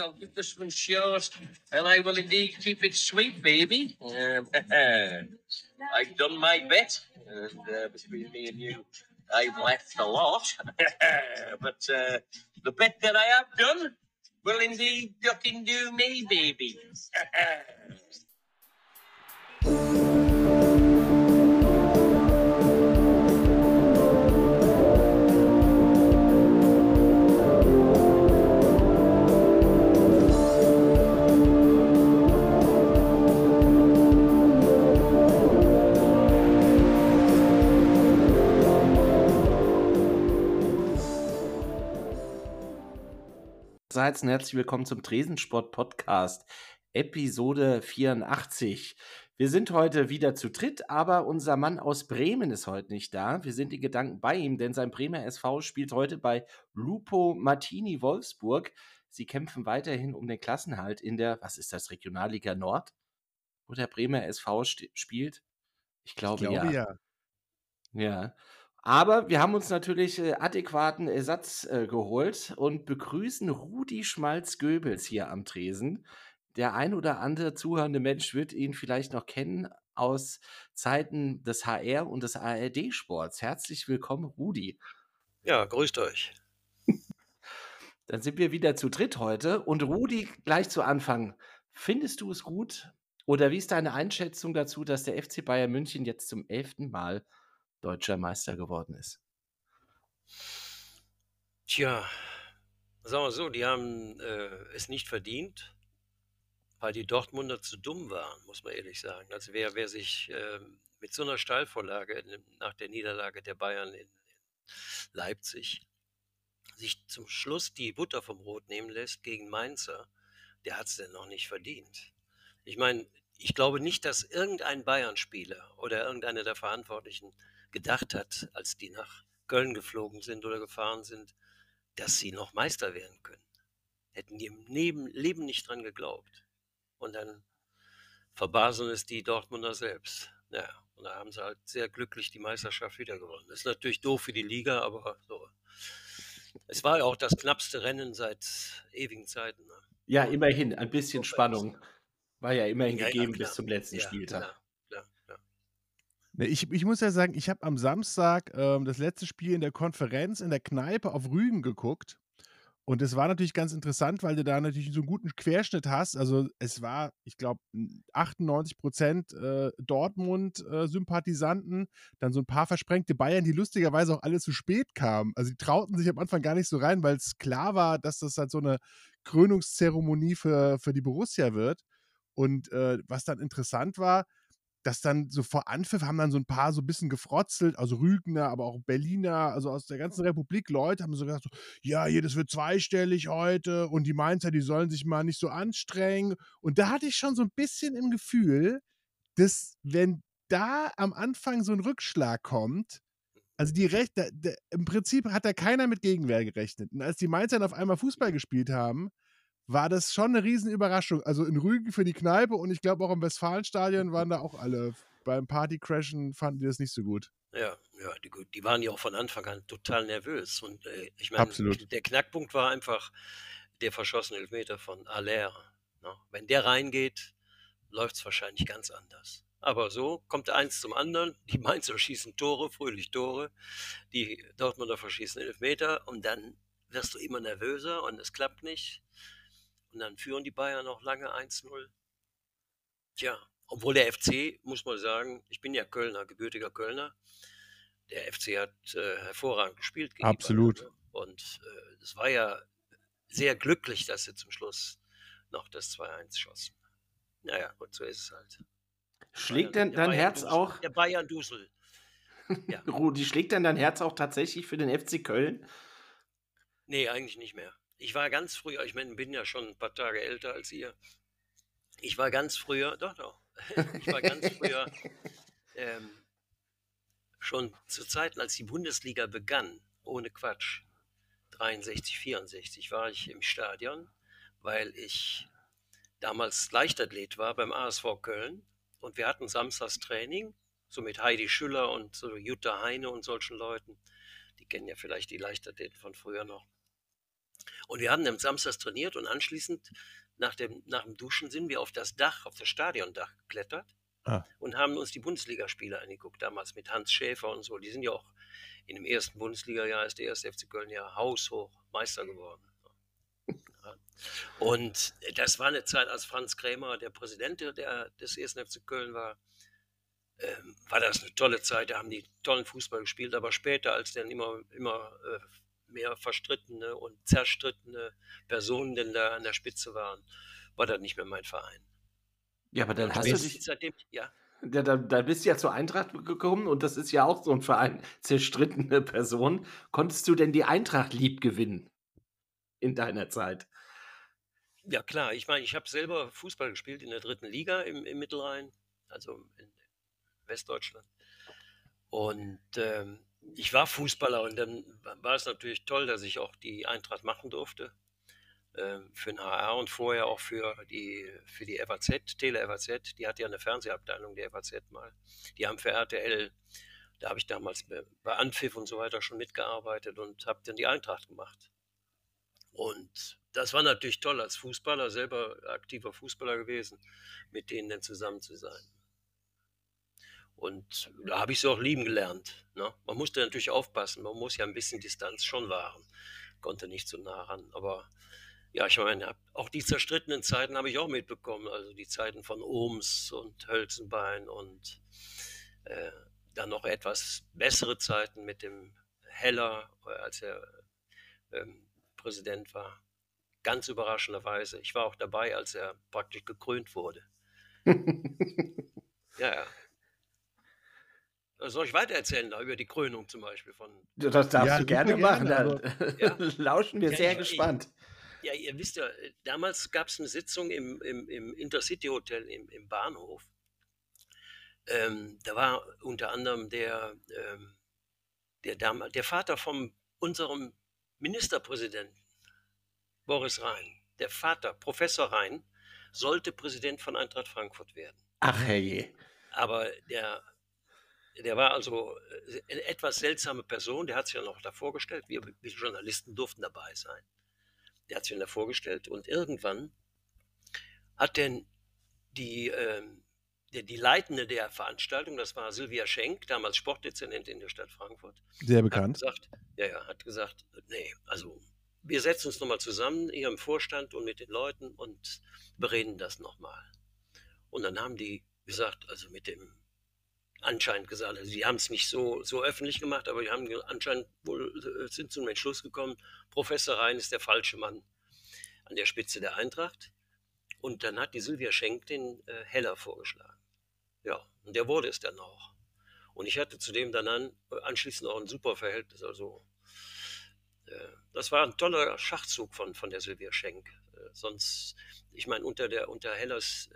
I'll give this one short, and I will indeed keep it sweet, baby. Um, I've done my bit, and uh, between me and you, I've left a lot. but uh, the bit that I have done will indeed duck and do me, baby. Seid und herzlich willkommen zum Tresensport Podcast, Episode 84. Wir sind heute wieder zu dritt, aber unser Mann aus Bremen ist heute nicht da. Wir sind in Gedanken bei ihm, denn sein Bremer SV spielt heute bei Lupo Martini Wolfsburg. Sie kämpfen weiterhin um den Klassenhalt in der, was ist das, Regionalliga Nord, wo der Bremer SV spielt. Ich glaube, ich glaube ja. ja. Ja. Aber wir haben uns natürlich äh, adäquaten Ersatz äh, geholt und begrüßen Rudi Schmalz-Goebbels hier am Tresen. Der ein oder andere zuhörende Mensch wird ihn vielleicht noch kennen aus Zeiten des HR und des ARD-Sports. Herzlich willkommen, Rudi. Ja, grüßt euch. Dann sind wir wieder zu dritt heute. Und Rudi, gleich zu Anfang, findest du es gut oder wie ist deine Einschätzung dazu, dass der FC Bayern München jetzt zum elften Mal deutscher Meister geworden ist? Tja, sagen wir so, die haben äh, es nicht verdient, weil die Dortmunder zu dumm waren, muss man ehrlich sagen. Also wer, wer sich äh, mit so einer Steilvorlage nach der Niederlage der Bayern in, in Leipzig sich zum Schluss die Butter vom Brot nehmen lässt gegen Mainzer, der hat es denn noch nicht verdient. Ich meine, ich glaube nicht, dass irgendein Bayern-Spieler oder irgendeiner der Verantwortlichen gedacht hat, als die nach Köln geflogen sind oder gefahren sind, dass sie noch Meister werden können. Hätten die im Leben, Leben nicht dran geglaubt. Und dann verbaseln es die Dortmunder selbst. Ja, und da haben sie halt sehr glücklich die Meisterschaft wieder gewonnen. Das ist natürlich doof für die Liga, aber so. Es war ja auch das knappste Rennen seit ewigen Zeiten. Ne? Ja, immerhin, ein bisschen Spannung war ja immerhin ja, gegeben ja, bis zum letzten ja, Spieltag. Ne, ich, ich muss ja sagen, ich habe am Samstag ähm, das letzte Spiel in der Konferenz in der Kneipe auf Rügen geguckt. Und es war natürlich ganz interessant, weil du da natürlich so einen guten Querschnitt hast. Also es war, ich glaube, 98 Prozent äh, Dortmund-Sympathisanten, äh, dann so ein paar versprengte Bayern, die lustigerweise auch alle zu spät kamen. Also die trauten sich am Anfang gar nicht so rein, weil es klar war, dass das halt so eine Krönungszeremonie für, für die Borussia wird. Und äh, was dann interessant war, dass dann so vor Anpfiff haben dann so ein paar so ein bisschen gefrotzelt, also Rügner, aber auch Berliner, also aus der ganzen Republik Leute haben so gesagt, so, ja, hier, das wird zweistellig heute und die Mainzer, die sollen sich mal nicht so anstrengen. Und da hatte ich schon so ein bisschen im Gefühl, dass wenn da am Anfang so ein Rückschlag kommt, also die Recht, im Prinzip hat da keiner mit Gegenwehr gerechnet. Und als die Mainzer dann auf einmal Fußball gespielt haben, war das schon eine Riesenüberraschung. Also in Rügen für die Kneipe und ich glaube auch im Westfalenstadion waren da auch alle. Beim Partycrashen fanden die das nicht so gut. Ja, ja, die, die waren ja auch von Anfang an total nervös. Und äh, ich meine, der Knackpunkt war einfach der verschossene Elfmeter von Aller. Ne? Wenn der reingeht, läuft es wahrscheinlich ganz anders. Aber so kommt eins zum anderen. Die Mainzer schießen Tore, fröhlich Tore. Die Dortmunder verschießen Elfmeter und dann wirst du immer nervöser und es klappt nicht. Und dann führen die Bayern noch lange 1-0. Tja, obwohl der FC, muss man sagen, ich bin ja Kölner, gebürtiger Kölner. Der FC hat äh, hervorragend gespielt. Absolut. Bayern. Und es äh, war ja sehr glücklich, dass sie zum Schluss noch das 2-1 schossen. Naja, und so ist es halt. Schlägt denn dein Herz auch. Der Bayern-Dusel. Ja. Rudi, schlägt denn dein Herz auch tatsächlich für den FC Köln? Nee, eigentlich nicht mehr. Ich war ganz früher, ich meine, bin ja schon ein paar Tage älter als ihr. Ich war ganz früher, doch, doch, ich war ganz früher ähm, schon zu Zeiten, als die Bundesliga begann, ohne Quatsch, 63, 64, war ich im Stadion, weil ich damals Leichtathlet war beim ASV Köln und wir hatten samstags Training, so mit Heidi Schüller und so Jutta Heine und solchen Leuten. Die kennen ja vielleicht die Leichtathleten von früher noch. Und wir haben am Samstag trainiert und anschließend nach dem, nach dem Duschen sind wir auf das Dach, auf das Stadiondach geklettert Ah. und haben uns die Bundesligaspiele angeguckt, damals mit Hans Schäfer und so. Die sind ja auch in dem ersten Bundesliga-Jahr ist der erste FC Köln ja haushoch Meister geworden. Und das war eine Zeit, als Franz Krämer der Präsident der, des ersten FC Köln war, ähm, war das eine tolle Zeit. Da haben die tollen Fußball gespielt, aber später, als dann immer, immer äh, mehr verstrittene und zerstrittene Personen denn da an der Spitze waren, war das nicht mehr mein Verein. Ja, aber dann Und hast du dich, seitdem, ja, da, da, da bist du ja zur Eintracht gekommen und das ist ja auch so ein Verein, zerstrittene Person. Konntest du denn die Eintracht lieb gewinnen in deiner Zeit? Ja, klar. Ich meine, ich habe selber Fußball gespielt in der dritten Liga im, im Mittelrhein, also in Westdeutschland. Und ähm, ich war Fußballer und dann war es natürlich toll, dass ich auch die Eintracht machen durfte. ähm, Für den HR und vorher auch für die, für die FAZ, Tele FAZ. Die hat ja eine Fernsehabteilung, der FAZ mal. Die haben für RTL, da habe ich damals bei Anpfiff und so weiter schon mitgearbeitet und habe dann die Eintracht gemacht. Und das war natürlich toll, als Fußballer, selber aktiver Fußballer gewesen, mit denen dann zusammen zu sein. Und da habe ich sie auch lieben gelernt. Ne? Man musste natürlich aufpassen, man muss ja ein bisschen Distanz schon wahren. Konnte nicht so nah ran. Aber ja, ich meine, auch die zerstrittenen Zeiten habe ich auch mitbekommen. Also die Zeiten von Ohms und Hölzenbein und äh, dann noch etwas bessere Zeiten mit dem Heller, äh, als er ähm, Präsident war. Ganz überraschenderweise. Ich war auch dabei, als er praktisch gekrönt wurde. Ja, ja. Soll ich weitererzählen da über die Krönung zum Beispiel von. Das darfst Ja, du gerne machen. gerne, Da Ja. lauschen wir Ja, sehr ich- gespannt. Ja, ihr wisst ja, äh, damals gab es eine Sitzung im, im, im Intercity Hotel im, im Bahnhof. Ähm, da war unter anderem der, ähm, der, Dam der Vater von unserem Ministerpräsidenten, Boris Rhein. Der Vater, Professor Rhein, sollte Präsident von Eintracht Frankfurt werden. Ach herrje. Aber der, der war also äh, eine etwas seltsame Person, der hat sich ja noch da vorgestellt, wir, wir Journalisten durften dabei sein. Der hat sich dann da vorgestellt und irgendwann hat denn die, ähm, die, die Leitende der Veranstaltung, das war Silvia Schenk, damals Sportdezernentin in der Stadt Frankfurt, Sehr hat bekannt. gesagt, ja, ja, hat gesagt, nee, also wir setzen uns nochmal zusammen hier im Vorstand und mit den Leuten und bereden das nochmal. Und dann haben die gesagt, also mit dem anscheinend gesagt, also die haben es nicht so, so öffentlich gemacht, aber die haben anscheinend wohl äh, sind zum Entschluss gekommen, Professor Rhein ist der falsche Mann an der Spitze der Eintracht. Und dann hat die Silvia Schenk den äh, Heller vorgeschlagen. Ja, und der wurde es dann auch. Und ich hatte zudem dann an, anschließend auch ein super Verhältnis. Also, äh, das war ein toller Schachzug von, von der Silvia Schenk. Äh, sonst, ich meine, unter, unter Hellers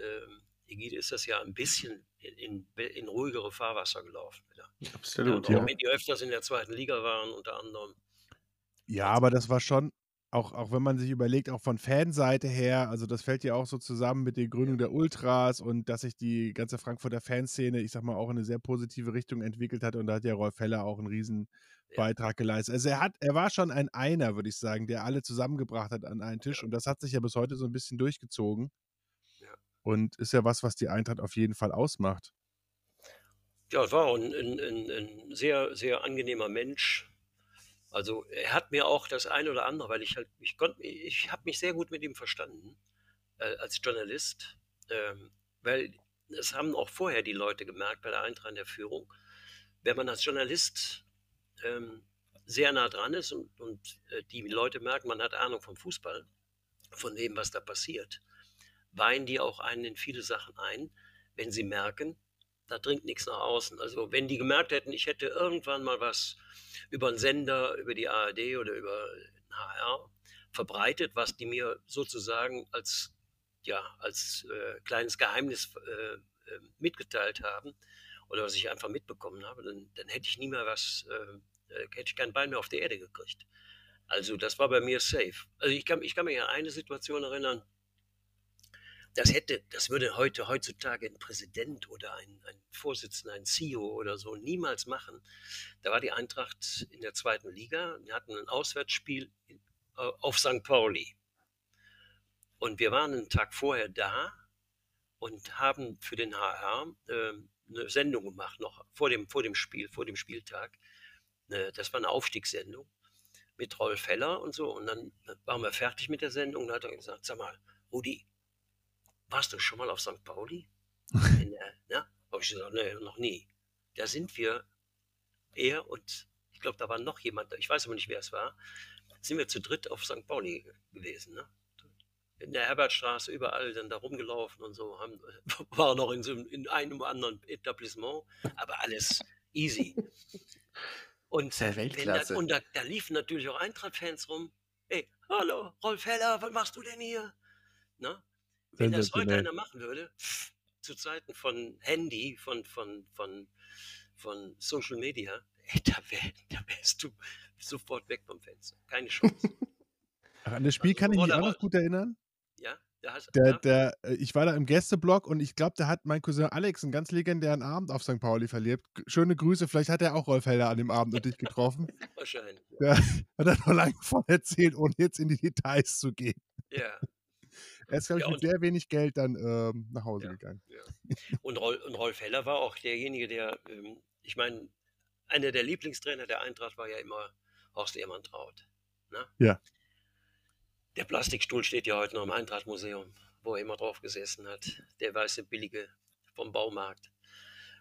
Ägide ist das ja ein bisschen in, in, ruhigere Fahrwasser gelaufen. Wieder. Absolut, ja, ja. auch wenn die öfters in der zweiten Liga waren, unter anderem. Ja, aber das war schon, auch, auch wenn man sich überlegt, auch von Fanseite her, also das fällt ja auch so zusammen mit der Gründung der Ultras und dass sich die ganze Frankfurter Fanszene, ich sag mal, auch in eine sehr positive Richtung entwickelt hat und da hat ja Rolf Heller auch einen riesen Ja. Beitrag geleistet. Also er hat, er war schon ein Einer, würde ich sagen, der alle zusammengebracht hat an einen Tisch und das hat sich ja bis heute so ein bisschen durchgezogen. Und ist ja was, was die Eintracht auf jeden Fall ausmacht. Ja, es war ein, ein, ein, ein sehr, sehr angenehmer Mensch. Also er hat mir auch das eine oder andere, weil ich halt, ich konnte, ich habe mich sehr gut mit ihm verstanden äh, als Journalist, ähm, weil das haben auch vorher die Leute gemerkt bei der Eintracht in der Führung. Wenn man als Journalist ähm, sehr nah dran ist und, und äh, die Leute merken, man hat Ahnung vom Fußball, von dem, was da passiert, weihen die auch einen in viele Sachen ein, wenn sie merken, da dringt nichts nach außen. Also wenn die gemerkt hätten, ich hätte irgendwann mal was über einen Sender, über die ARD oder über HR verbreitet, was die mir sozusagen als, ja, als äh, kleines Geheimnis äh, äh, mitgeteilt haben oder was ich einfach mitbekommen habe, dann, dann hätte ich nie mehr was, äh, äh, hätte ich kein Bein mehr auf der Erde gekriegt. Also das war bei mir safe. Also ich kann, ich kann mich an eine Situation erinnern, das hätte, das würde heute, heutzutage ein Präsident oder ein, ein Vorsitzender, ein CEO oder so niemals machen. Da war die Eintracht in der zweiten Liga, wir hatten ein Auswärtsspiel auf St. Pauli. Und wir waren einen Tag vorher da und haben für den HR äh, eine Sendung gemacht, noch vor dem, vor dem Spiel, vor dem Spieltag. Äh, das war eine Aufstiegssendung mit Rolf Heller und so. Und dann waren wir fertig mit der Sendung und dann hat er gesagt, sag mal, Rudi, warst du schon mal auf St. Pauli? In der, ja? Habe ich gesagt, nee, noch nie. Da sind wir, er und ich glaube, da war noch jemand, ich weiß aber nicht, wer es war, sind wir zu dritt auf St. Pauli gewesen. Ne? In der Herbertstraße überall dann da rumgelaufen und so, haben, waren noch in, so, in einem anderen Etablissement, aber alles easy. Und, Weltklasse. Da, und da, da, liefen natürlich auch Eintracht-Fans rum. Hey, hallo, Rolf Heller, was machst du denn hier? Na? Wenn das heute einer machen würde, zu Zeiten von Handy, von, von, von, von Social Media, ey, da, wär, da wärst du sofort weg vom Fenster. Keine Chance. Ach, an das Spiel also, kann ich mich auch noch gut erinnern. Ja, der, hast, der, der, äh, ich war da im Gästeblock und ich glaube, da hat mein Cousin Alex einen ganz legendären Abend auf St. Pauli verlebt. Schöne Grüße, vielleicht hat er auch Rolf Heller an dem Abend und dich getroffen. Wahrscheinlich. Der hat er noch lange von erzählt, ohne jetzt in die Details zu gehen. Ja. Er ist, glaube ich, ja, mit sehr wenig Geld dann ähm, nach Hause ja, gegangen. Ja. Und, Rolf, und, Rolf Heller war auch derjenige, der, ähm, ich meine, einer der Lieblingstrainer der Eintracht war ja immer Horst Ehrmann-Traut. Ne? Ja. Der Plastikstuhl steht ja heute noch im Eintrachtmuseum, wo er immer drauf gesessen hat. Der weiße billige vom Baumarkt.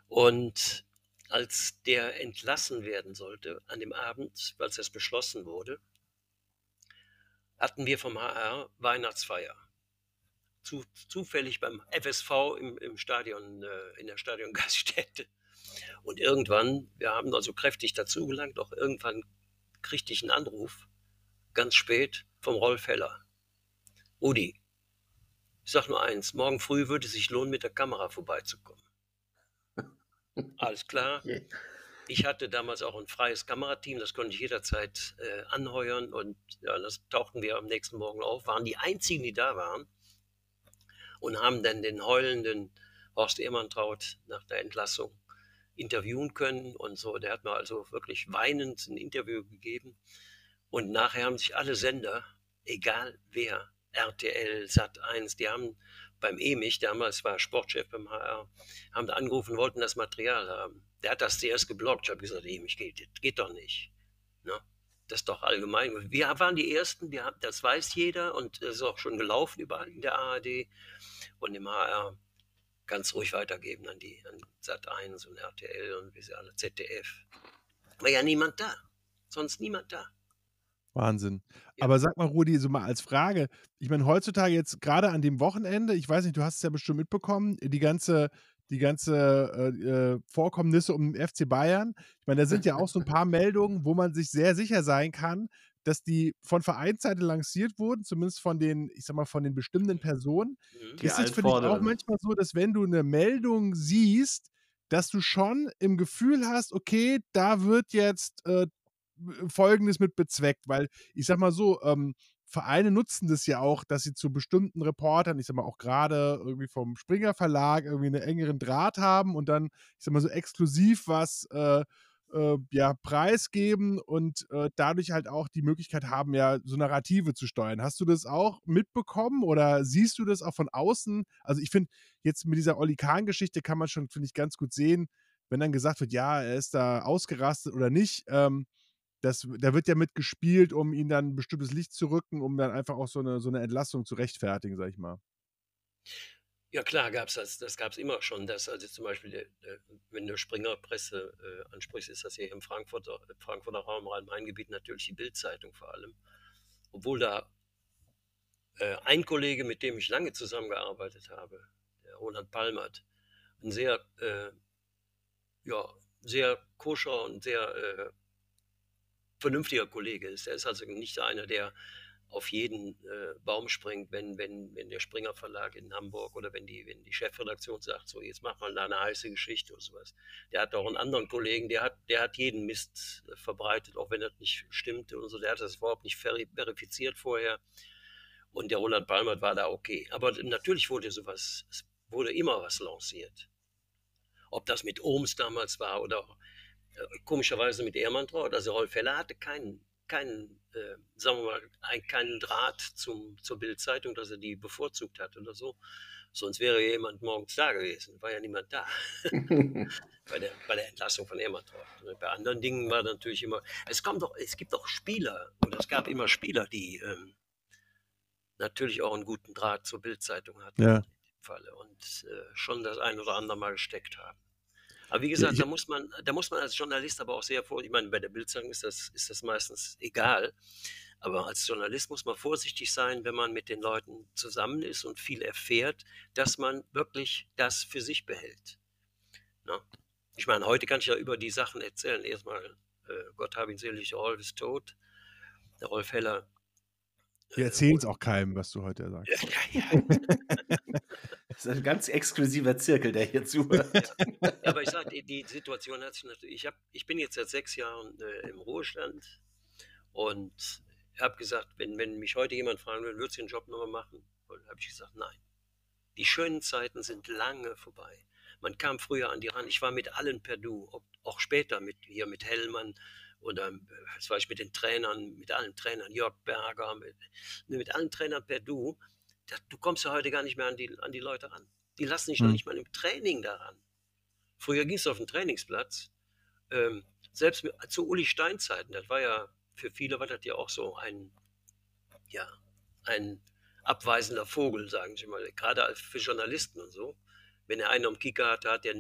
Und als der entlassen werden sollte an dem Abend, als es beschlossen wurde, hatten wir vom HR Weihnachtsfeier. Zu, zufällig beim FSV im, im Stadion, äh, in der Stadiongaststätte. Und irgendwann, wir haben also kräftig dazugelangt, auch irgendwann kriegte ich einen Anruf, ganz spät, vom Rolf Heller. Rudi, ich sag nur eins, morgen früh würde es sich lohnen, mit der Kamera vorbeizukommen. Alles klar. Ich hatte damals auch ein freies Kamerateam, das konnte ich jederzeit äh, anheuern und ja, das tauchten wir am nächsten Morgen auf, waren die einzigen, die da waren und haben dann den heulenden Horst Ehrmantraut nach der Entlassung interviewen können und so. Der hat mir also wirklich weinend ein Interview gegeben. Und nachher haben sich alle Sender, egal wer, RTL, Sat1, die haben beim EMIG, damals war Sportchef beim HR, haben da angerufen, wollten das Material haben. Der hat das zuerst geblockt. Ich habe gesagt, EMIG geht, geht doch nicht. Ne? Das ist doch allgemein. Wir waren die Ersten, wir haben, das weiß jeder und das ist auch schon gelaufen überall in der ARD und im HR ganz ruhig weitergeben an die an Sat1 und RTL und wie sie alle ZDF. War ja niemand da. Sonst niemand da. Wahnsinn. Ja. Aber sag mal, Rudi, so mal als Frage, ich meine, heutzutage jetzt gerade an dem Wochenende, ich weiß nicht, du hast es ja bestimmt mitbekommen, die ganze, die ganze äh, äh Vorkommnisse um den FC Bayern. Ich meine, da sind ja auch so ein paar Meldungen, wo man sich sehr sicher sein kann, dass die von Vereinsseite lanciert wurden, zumindest von den, ich sag mal, von den bestimmten Personen. Mhm. Die ist es für dich auch manchmal so, dass wenn du eine Meldung siehst, dass du schon im Gefühl hast, okay, da wird jetzt äh, Folgendes mit bezweckt, weil ich sag mal so, ähm, Vereine nutzen das ja auch, dass sie zu bestimmten Reportern, ich sag mal auch gerade irgendwie vom Springer Verlag irgendwie einen engeren Draht haben und dann, ich sag mal so exklusiv was äh, äh, ja, preisgeben und äh, dadurch halt auch die Möglichkeit haben, ja, so Narrative zu steuern. Hast du das auch mitbekommen oder siehst du das auch von außen? Also ich finde, jetzt mit dieser Oli Kahn-Geschichte kann man schon, finde ich, ganz gut sehen, wenn dann gesagt wird, ja, er ist da ausgerastet oder nicht. Ähm, das, da wird ja mitgespielt, um ihn dann ein bestimmtes Licht zu rücken, um dann einfach auch so eine, so eine Entlassung zu rechtfertigen, sag ich mal. Ja klar, gab es das. Das gab es immer schon. Dass also zum Beispiel, äh, wenn du Springerpresse äh, ansprichst, ist das hier im Frankfurter, Frankfurter Raum, Rhein-Main-Gebiet natürlich die Bildzeitung vor allem. Obwohl da äh, ein Kollege, mit dem ich lange zusammengearbeitet habe, der Roland Palmert, ein sehr, äh, ja, sehr koscher und sehr äh, vernünftiger Kollege ist. Er ist also nicht einer, der auf jeden äh, Baum springt, wenn, wenn, wenn der Springer Verlag in Hamburg oder wenn die, wenn die Chefredaktion sagt, so jetzt mach mal da eine heiße Geschichte oder sowas. Der hat auch einen anderen Kollegen, der hat, der hat jeden Mist äh, verbreitet, auch wenn das nicht stimmte und so. Der hat das überhaupt nicht verifiziert vorher. Und der Roland Palmert war da okay. Aber natürlich wurde sowas, es wurde immer was lanciert. Ob das mit Ohms damals war oder komischerweise mit Ehrmantraut. Also Rolf Heller hatte keinen keinen, äh, sagen wir mal, ein, keinen Draht zum, zur Bildzeitung, dass er die bevorzugt hat oder so. Sonst wäre jemand morgens da gewesen. War ja niemand da. bei, der, bei der Entlassung von Emmertorf. Bei anderen Dingen war natürlich immer. Es, kommt doch, es gibt auch Spieler, und es gab immer Spieler, die ähm, natürlich auch einen guten Draht zur Bildzeitung hatten. Ja. In dem Falle. Und äh, schon das ein oder andere Mal gesteckt haben. Aber wie gesagt, ich- da muss man, da muss man als Journalist aber auch sehr vor. Ich meine, bei der Bildzeitung ist das, ist das meistens egal. Aber als Journalist muss man vorsichtig sein, wenn man mit den Leuten zusammen ist und viel erfährt, dass man wirklich das für sich behält. Ne? Ich meine, heute kann ich ja über die Sachen erzählen. Erstmal, äh, Gott hab ihn selig, Rolf ist tot. Der Rolf Heller. Wir erzählen es auch keinem, was du heute sagst. Ja, ja, Das ist ein ganz exklusiver Zirkel, der hier zuhört. Ja, aber ich sage, die, die Situation hat sich natürlich. Ich, hab, ich bin jetzt seit sechs Jahren äh, im Ruhestand und habe gesagt, wenn, wenn mich heute jemand fragen würde, würdest du den Job nochmal machen? habe ich gesagt, nein. Die schönen Zeiten sind lange vorbei. Man kam früher an die ran. Ich war mit allen per Du, auch später mit hier mit Hellmann oder äh, was war ich mit den Trainern, mit allen Trainern, Jörg Berger, mit, mit allen Trainern per Du. Da, du kommst ja heute gar nicht mehr an die, an die Leute ran. Die lassen dich noch Hm. nicht mal im Training daran. Früher ging es auf den Trainingsplatz. Ähm, selbst mit, zu Uli Stein-Zeiten, das war ja, für viele war das ja auch so ein, ja, ein abweisender Vogel, sagen sie mal, gerade als für Journalisten und so. Wenn er einen am Kicker hatte, hat der,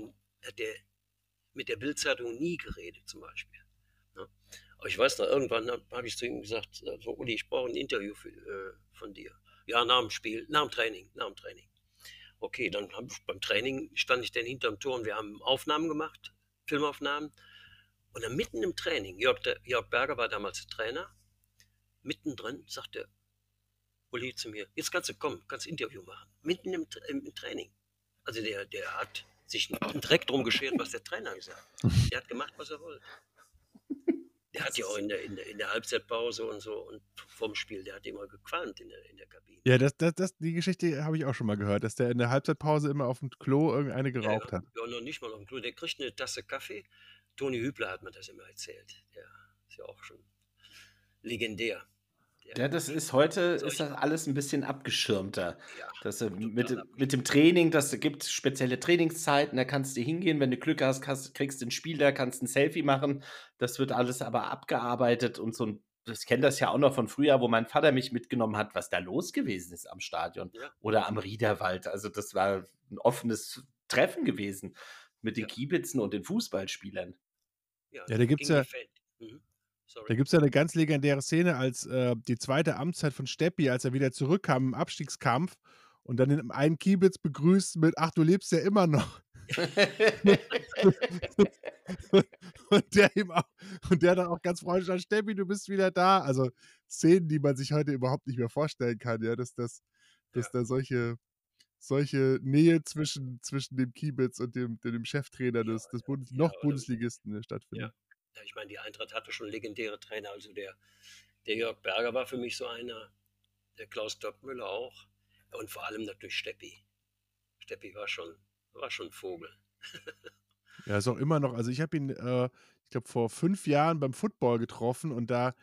hat der mit der Bildzeitung nie geredet, zum Beispiel. Aber ich weiß noch, irgendwann habe hab ich zu ihm gesagt, äh, so, Uli, ich brauche ein Interview für, äh, von dir. Ja, nach dem Spiel, nach dem Training, nach dem Training. Okay, dann hab beim Training stand ich dann hinterm Tor und wir haben Aufnahmen gemacht, Filmaufnahmen. Und dann mitten im Training, Jörg, der, Jörg Berger war damals Trainer, mittendrin sagte Uli zu mir, jetzt kannst du kommen, kannst Interview machen. Mitten im, im Training. Also der, der hat sich Dreck drum geschert, was der Trainer gesagt hat. Der hat gemacht, was er wollte. Der hat ja auch in der, in der, in der Halbzeitpause und so und vorm Spiel, der hat immer gequalmt in der, in der Kabine. Ja, das, das, das, die Geschichte habe ich auch schon mal gehört, dass der in der Halbzeitpause immer auf dem Klo irgendeine geraucht ja, hat. Ja, noch nicht mal auf dem Klo. Der kriegt eine Tasse Kaffee. Toni Hübler hat mir das immer erzählt. Der ist ja auch schon legendär. Der- Ja, das ist heute ist das alles ein bisschen abgeschirmter. ja, Das, äh, mit, abgeschirmt. mit dem Training, das gibt spezielle Trainingszeiten, da kannst du hingehen, wenn du Glück hast, kannst, kriegst du ein Spiel, da kannst ein Selfie machen. Das wird alles aber abgearbeitet und so ein, ich kenne das ja auch noch von früher, wo mein Vater mich mitgenommen hat, was da los gewesen ist am Stadion Ja. oder am Riederwald. Also das war ein offenes Treffen gewesen mit den Ja. Kiebitzen und den Fußballspielern. Ja, Ja, da gibt's gegen ja- Mhm. Sorry. Da gibt es ja eine ganz legendäre Szene, als äh, die zweite Amtszeit von Steppi, als er wieder zurückkam im Abstiegskampf und dann den einen Kiebitz begrüßt mit Ach, du lebst ja immer noch. und der ihm auch, und der dann auch ganz freundlich sagt, Steppi, du bist wieder da. Also Szenen, die man sich heute überhaupt nicht mehr vorstellen kann, ja, dass das, dass Ja. da solche, solche Nähe zwischen, zwischen dem Kiebitz und dem, dem Cheftrainer des, des Bundes, ja, noch Bundesligisten stattfindet. Ja, ich meine, die Eintracht hatte schon legendäre Trainer. Also der, der Jörg Berger war für mich so einer, der Klaus Doppmüller auch. Und vor allem natürlich Steppi. Steppi war schon, war schon Vogel. Ja, ist auch immer noch, also ich habe ihn, äh, ich glaube, vor fünf Jahren beim Football getroffen und da,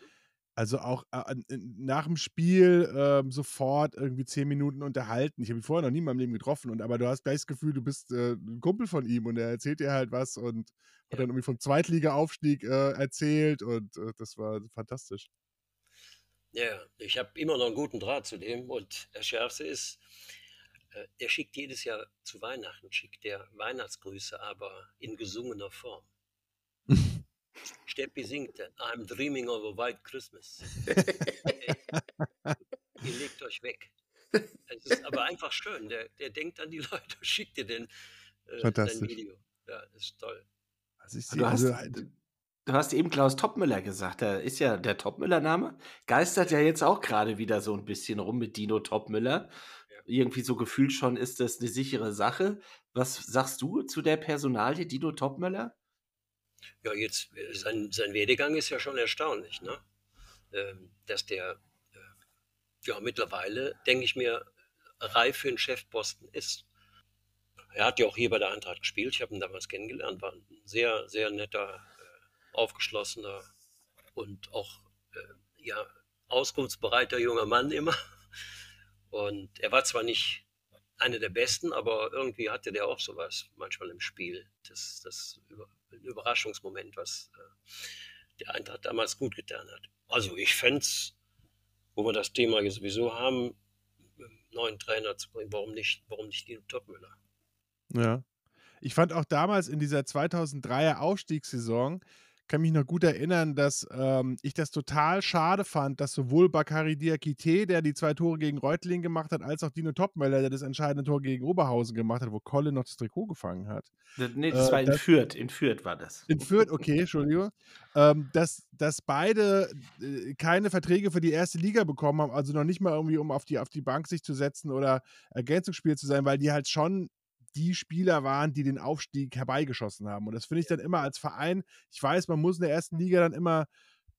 also auch äh, nach dem Spiel ähm, sofort irgendwie zehn Minuten unterhalten. Ich habe ihn vorher noch nie in meinem Leben getroffen, und aber du hast gleich das Gefühl, du bist äh, ein Kumpel von ihm und er erzählt dir halt was und hat Ja. dann irgendwie vom Zweitliga-Aufstieg äh, erzählt und äh, das war fantastisch. Ja, ich habe immer noch einen guten Draht zu dem. Und das Schärfste ist, äh, der schickt jedes Jahr zu Weihnachten, schickt der Weihnachtsgrüße, aber in gesungener Form. Steppi singt dann, I'm dreaming of a white Christmas. Ihr legt euch weg. Es ist aber einfach schön. Der, der denkt an die Leute, schickt dir den, äh, sein Fantastisch. Video. Ja, das ist toll. Also ich Du sehe, hast, also, halt- du hast eben Klaus Topmüller gesagt. Da ist ja der Topmüller-Name. Geistert ja jetzt auch gerade wieder so ein bisschen rum mit Dino Topmüller. Ja. Irgendwie so gefühlt schon ist das eine sichere Sache. Was sagst du zu der Personalie Dino Topmüller? Ja, jetzt, äh, sein, sein Werdegang ist ja schon erstaunlich, ne? Ähm, dass der, äh, ja, mittlerweile, denke ich mir, reif für einen Chefposten ist. Er hat ja auch hier bei der Eintracht gespielt. Ich habe ihn damals kennengelernt. War ein sehr, sehr netter, äh, aufgeschlossener und auch ja, auskunftsbereiter junger Mann immer. Und er war zwar nicht einer der besten, aber irgendwie hatte der auch sowas manchmal im Spiel. Das, das Überraschungsmoment, was äh, der Eintracht damals gut getan hat. Also ich fände es, wo wir das Thema sowieso haben, neuen Trainer zu bringen, warum nicht, warum nicht Dino Topmüller? Ja. Ich fand auch damals in dieser 2003er Aufstiegssaison, kann mich noch gut erinnern, dass ähm, ich das total schade fand, dass sowohl Bakary Diakite, der die zwei Tore gegen Reutlingen gemacht hat, als auch Dino Topmöller, der das entscheidende Tor gegen Oberhausen gemacht hat, wo Colin noch das Trikot gefangen hat. Nee, das äh, war in das, Fürth. In Fürth war das. In Fürth, okay, Entschuldigung. Ähm, dass, dass beide äh, keine Verträge für die erste Liga bekommen haben, also noch nicht mal irgendwie, um auf die, auf die Bank sich zu setzen oder Ergänzungsspiel zu sein, weil die halt schon die Spieler waren, die den Aufstieg herbeigeschossen haben. Und das finde ich dann immer als Verein, ich weiß, man muss in der ersten Liga dann immer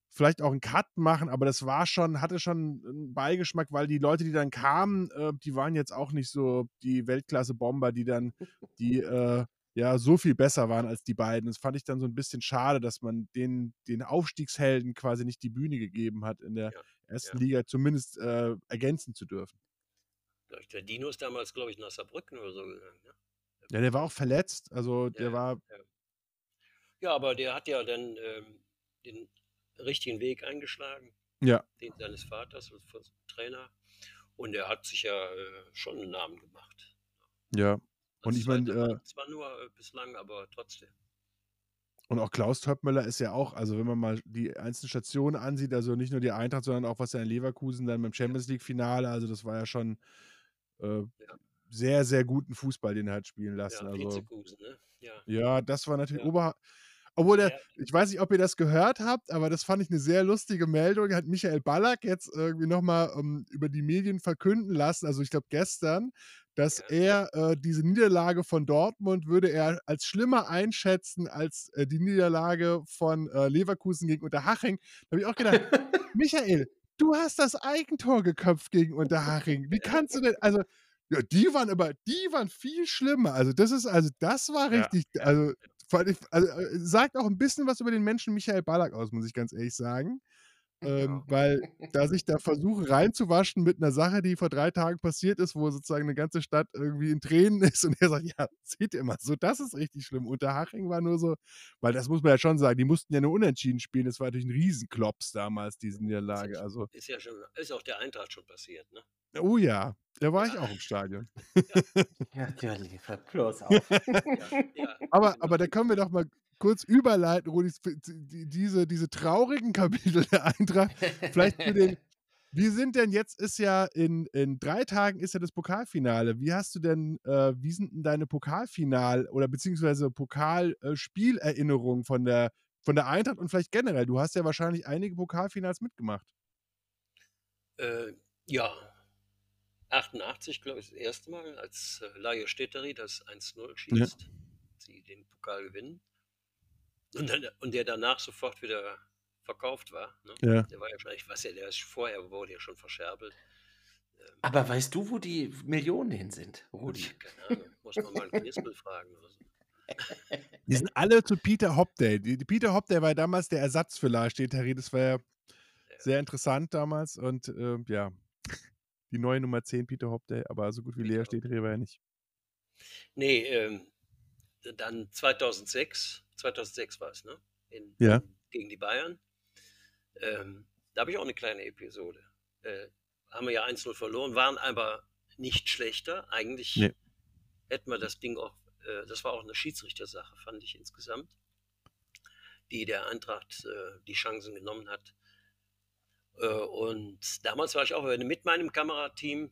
vielleicht auch einen Cut machen, aber das war schon, hatte schon einen Beigeschmack, weil die Leute, die dann kamen, äh, die waren jetzt auch nicht so die Weltklasse-Bomber, die dann, die äh, ja so viel besser waren als die beiden. Das fand ich dann so ein bisschen schade, dass man den, den Aufstiegshelden quasi nicht die Bühne gegeben hat, in der ja, ersten ja. Liga zumindest äh, ergänzen zu dürfen. Der Dino ist damals, glaube ich, nach Saarbrücken oder so gegangen. Ne? Ja, der war auch verletzt. Also der ja, war. Ja. ja. aber der hat ja dann ähm, den richtigen Weg eingeschlagen. Ja. Den seines Vaters als Trainer. Und er hat sich ja äh, schon einen Namen gemacht. Ja. Und also ich meine. Äh, zwar nur äh, bislang, aber trotzdem. Und auch Klaus Töppmöller ist ja auch, also wenn man mal die einzelnen Stationen ansieht, also nicht nur die Eintracht, sondern auch was er in Leverkusen dann beim Champions League-Finale, also das war ja schon äh, ja sehr, sehr guten Fußball, den er hat spielen lassen. Ja, also, ne? ja. ja, das war natürlich ja. Ober. Obwohl, der, ich weiß nicht, ob ihr das gehört habt, aber das fand ich eine sehr lustige Meldung. Hat Michael Ballack jetzt irgendwie nochmal um, ähm, über die Medien verkünden lassen, also ich glaube gestern, dass er äh, diese Niederlage von Dortmund würde er als schlimmer einschätzen als äh, die Niederlage von äh, Leverkusen gegen Unterhaching. Da habe ich auch gedacht, Michael, du hast das Eigentor geköpft gegen Unterhaching. Wie kannst du denn, also ja, die waren aber, die waren viel schlimmer. Also das ist, also das war richtig, ja, also, also äh, sagt auch ein bisschen was über den Menschen Michael Ballack aus, muss ich ganz ehrlich sagen. Ähm, weil da sich da versuchen reinzuwaschen mit einer Sache, die vor drei Tagen passiert ist, wo sozusagen eine ganze Stadt irgendwie in Tränen ist und er sagt, ja, seht ihr mal, so, das ist richtig schlimm. Unterhaching war nur so, weil das muss man ja schon sagen, die mussten ja nur unentschieden spielen, das war natürlich ein Riesenklops damals, diese Niederlage. Also, ist ja schon, ist auch der Eintracht schon passiert, ne? Oh ja, da war ich auch im Stadion. Ja, natürlich, bloß auf. Ja, ja, aber, genau. aber da können wir doch mal kurz überleiten, Rudi, diese, diese traurigen Kapitel der Eintracht. Vielleicht für den. Wie sind denn jetzt ist ja in, in drei Tagen ist ja das Pokalfinale. Wie hast du denn, äh, wie sind denn deine Pokalfinal- oder beziehungsweise Pokalspielerinnerungen von der, von der Eintracht und vielleicht generell? Du hast ja wahrscheinlich einige Pokalfinals mitgemacht. Äh, ja, 88, glaube ich, das erste Mal, als äh, Laie Städteri das 1-0 schießt, ja. sie den Pokal gewinnen. Und, dann, und der danach sofort wieder verkauft war. Ne? Ja. Der war ja schon, ich weiß ja, der ist vorher wurde ja schon verscherbelt. Ähm, Aber weißt du, wo die Millionen hin sind, Rudi? Keine Ahnung, muss man mal einen Knispel fragen oder so. Die sind alle zu Peter Hopday. Die, Peter Hopday war damals der Ersatz für Lars Städteri. Das war ja, sehr interessant damals. Und äh, ja, die neue Nummer 10, Peter Hopday, aber so gut wie Lea steht Reber ja nicht. Nee, ähm, dann 2006, 2006 war es, ne? In, ja. Gegen die Bayern. Ähm, da habe ich auch eine kleine Episode. Äh, haben wir ja 1-0 verloren, waren aber nicht schlechter. Eigentlich nee. hätten wir das Ding auch, äh, das war auch eine Schiedsrichtersache, fand ich insgesamt, die der Eintracht äh, die Chancen genommen hat. Äh, und damals war ich auch mit meinem Kamerateam,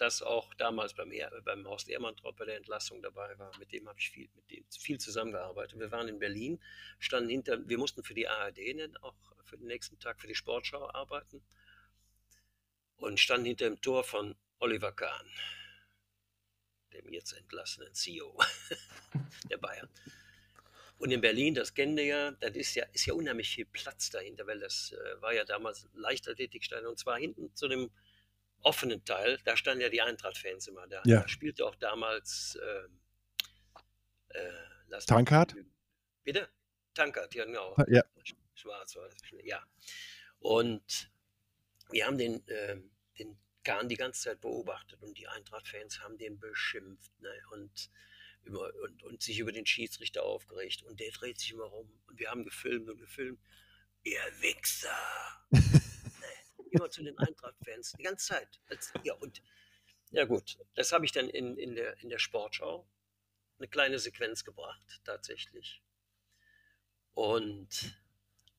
das auch damals beim, er beim Horst Ehrmann-Trop bei der Entlassung dabei war. Mit dem habe ich viel, mit dem viel zusammengearbeitet. Wir waren in Berlin, standen hinter, wir mussten für die ARD auch für den nächsten Tag für die Sportschau arbeiten und standen hinter dem Tor von Oliver Kahn, dem jetzt entlassenen CEO der Bayern. Und in Berlin, das kennen wir ja, das ist ja, ist ja unheimlich viel Platz dahinter, weil das äh, war ja damals Leichtathletikstadion und zwar hinten zu dem offenen Teil, da standen ja die Eintracht-Fans immer da. Ja. Da spielte auch damals äh, äh, Tankard? Bitte? Tankard, ja genau. Ja. Schwarz war das, ja. Und wir haben den, äh, den Kahn die ganze Zeit beobachtet und die Eintracht-Fans haben den beschimpft ne? und, über, und, und sich über den Schiedsrichter aufgeregt. Und der dreht sich immer rum und wir haben gefilmt und gefilmt. Ihr Wichser! Immer zu den Eintracht-Fans, die ganze Zeit. Als, ja, und ja gut, das habe ich dann in, in, der, in der Sportschau eine kleine Sequenz gebracht, tatsächlich. Und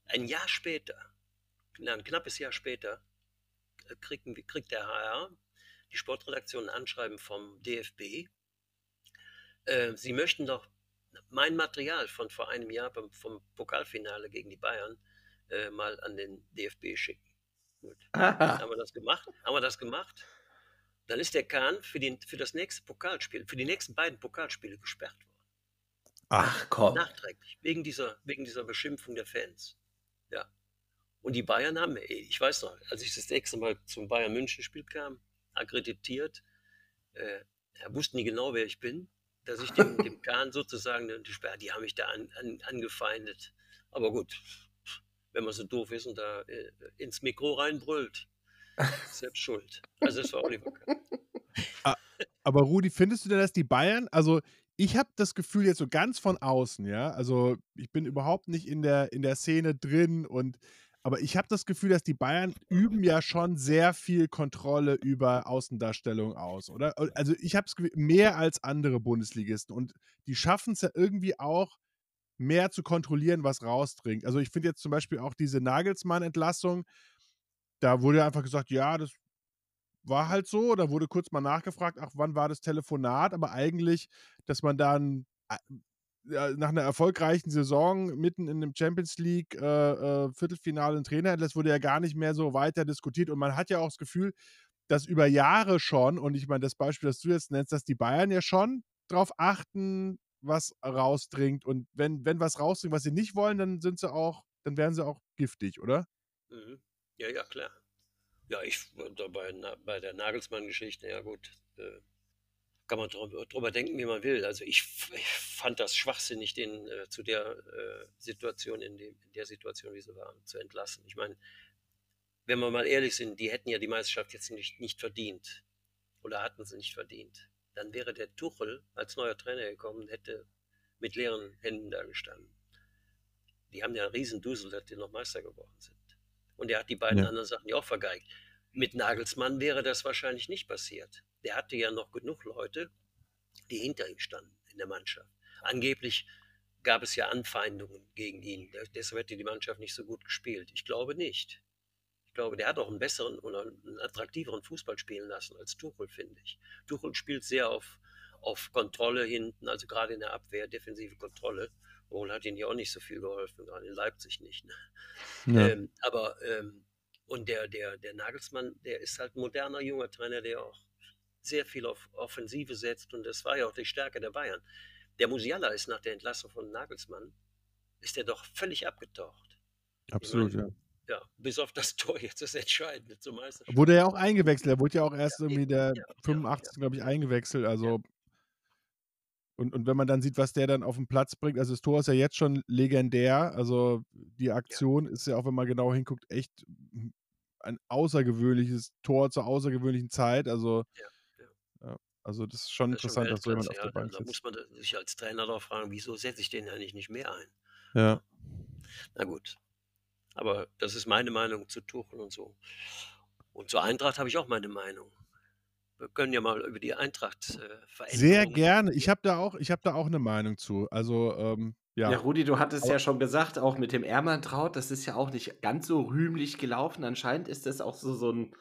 ein Jahr später, ein knappes Jahr später, äh, kriegen, kriegt der HR, die Sportredaktion, Anschreiben vom DFB. Äh, sie möchten doch mein Material von vor einem Jahr beim, vom Pokalfinale gegen die Bayern äh, mal an den DFB schicken. Gut. Haben wir das gemacht? Haben wir das gemacht? Dann ist der Kahn für, den, für das nächste Pokalspiel, für die nächsten beiden Pokalspiele gesperrt worden. Ach komm. Nachträglich, wegen dieser, wegen dieser Beschimpfung der Fans. Ja. Und die Bayern haben, ich weiß noch, als ich das nächste Mal zum Bayern München Spiel kam, akkreditiert, äh, er wussten nie genau, wer ich bin, dass ich dem, dem Kahn sozusagen, die, die haben mich da an, an, angefeindet. Aber gut, wenn man so doof ist und da äh, ins Mikro reinbrüllt, selbst schuld. Also es war Oliver Kahn. Aber Rudi, findest du denn, dass die Bayern, also ich habe das Gefühl jetzt so ganz von außen, ja, also ich bin überhaupt nicht in der, in der Szene drin und aber ich habe das Gefühl, dass die Bayern üben ja schon sehr viel Kontrolle über Außendarstellung aus, oder? Also ich habe es mehr als andere Bundesligisten und die schaffen es ja irgendwie auch mehr zu kontrollieren, was rausdringt. Also ich finde jetzt zum Beispiel auch diese Nagelsmann-Entlassung, da wurde einfach gesagt, ja, das war halt so. Da wurde kurz mal nachgefragt, ach, wann war das Telefonat? Aber eigentlich, dass man dann nach einer erfolgreichen Saison mitten in einem Champions League äh, äh, Viertelfinale einen Trainer entlässt, wurde ja gar nicht mehr so weiter diskutiert. Und man hat ja auch das Gefühl, dass über Jahre schon, und ich meine, das Beispiel, das du jetzt nennst, dass die Bayern ja schon darauf achten, was rausdringt. Und wenn, wenn was rausdringt, was sie nicht wollen, dann sind sie auch, dann werden sie auch giftig, oder? Mhm. Ja, ja, klar. Ja, ich bei, bei der Nagelsmann-Geschichte, ja gut, äh, kann man drüber, drüber, denken, wie man will. Also ich, ich fand das schwachsinnig, den äh, zu der äh, Situation, in, dem, in der Situation, wie sie waren, zu entlassen. Ich meine, wenn wir mal ehrlich sind, die hätten ja die Meisterschaft jetzt nicht, nicht verdient. Oder hatten sie nicht verdient. Dann wäre der Tuchel als neuer Trainer gekommen, hätte mit leeren Händen da gestanden. Die haben ja einen riesen Dusel, dass die noch Meister geworden sind. Und er hat die beiden ja. anderen Sachen ja auch vergeigt. Mit Nagelsmann wäre das wahrscheinlich nicht passiert. Der hatte ja noch genug Leute, die hinter ihm standen in der Mannschaft. Angeblich gab es ja Anfeindungen gegen ihn. Deshalb hätte die Mannschaft nicht so gut gespielt. Ich glaube nicht. Ich glaube, der hat auch einen besseren oder einen attraktiveren Fußball spielen lassen als Tuchel, finde ich. Tuchel spielt sehr auf, auf Kontrolle hinten, also gerade in der Abwehr, defensive Kontrolle. Wohl hat ihnen ja auch nicht so viel geholfen, gerade in Leipzig nicht. Ne? Ja. Ähm, aber ähm, und der, der, der Nagelsmann, der ist halt ein moderner junger Trainer, der auch sehr viel auf Offensive setzt und das war ja auch die Stärke der Bayern. Der Musiala ist nach der Entlassung von Nagelsmann, ist er doch völlig abgetaucht. Absolut, meine, ja. Ja, bis auf das Tor jetzt das Entscheidende zum Meisterschaft. Wurde er auch eingewechselt, er wurde ja auch erst ja, irgendwie der ja, 85, glaube ich, eingewechselt, also und, und wenn man dann sieht, was der dann auf den Platz bringt, also das Tor ist ja jetzt schon legendär. Also die Aktion ja. ist ja auch, wenn man genau hinguckt, echt ein außergewöhnliches Tor zur außergewöhnlichen Zeit. Also, ja, ja. also das ist schon das interessant, dass so jemand auf der Bank sitzt. Da muss man sich als Trainer doch fragen, wieso setze ich den eigentlich nicht mehr ein? Ja. Na gut. Aber das ist meine Meinung zu Tuchel und so. Und zur Eintracht habe ich auch meine Meinung wir können ja mal über die Eintracht äh, verändern. Sehr gerne. Ich habe da auch, ich habe da auch eine Meinung zu. Also ähm, ja. Ja, Rudi, du hattest Aber ja schon gesagt, auch mit dem Ermantraut, das ist ja auch nicht ganz so rühmlich gelaufen. Anscheinend ist das auch so, so ein,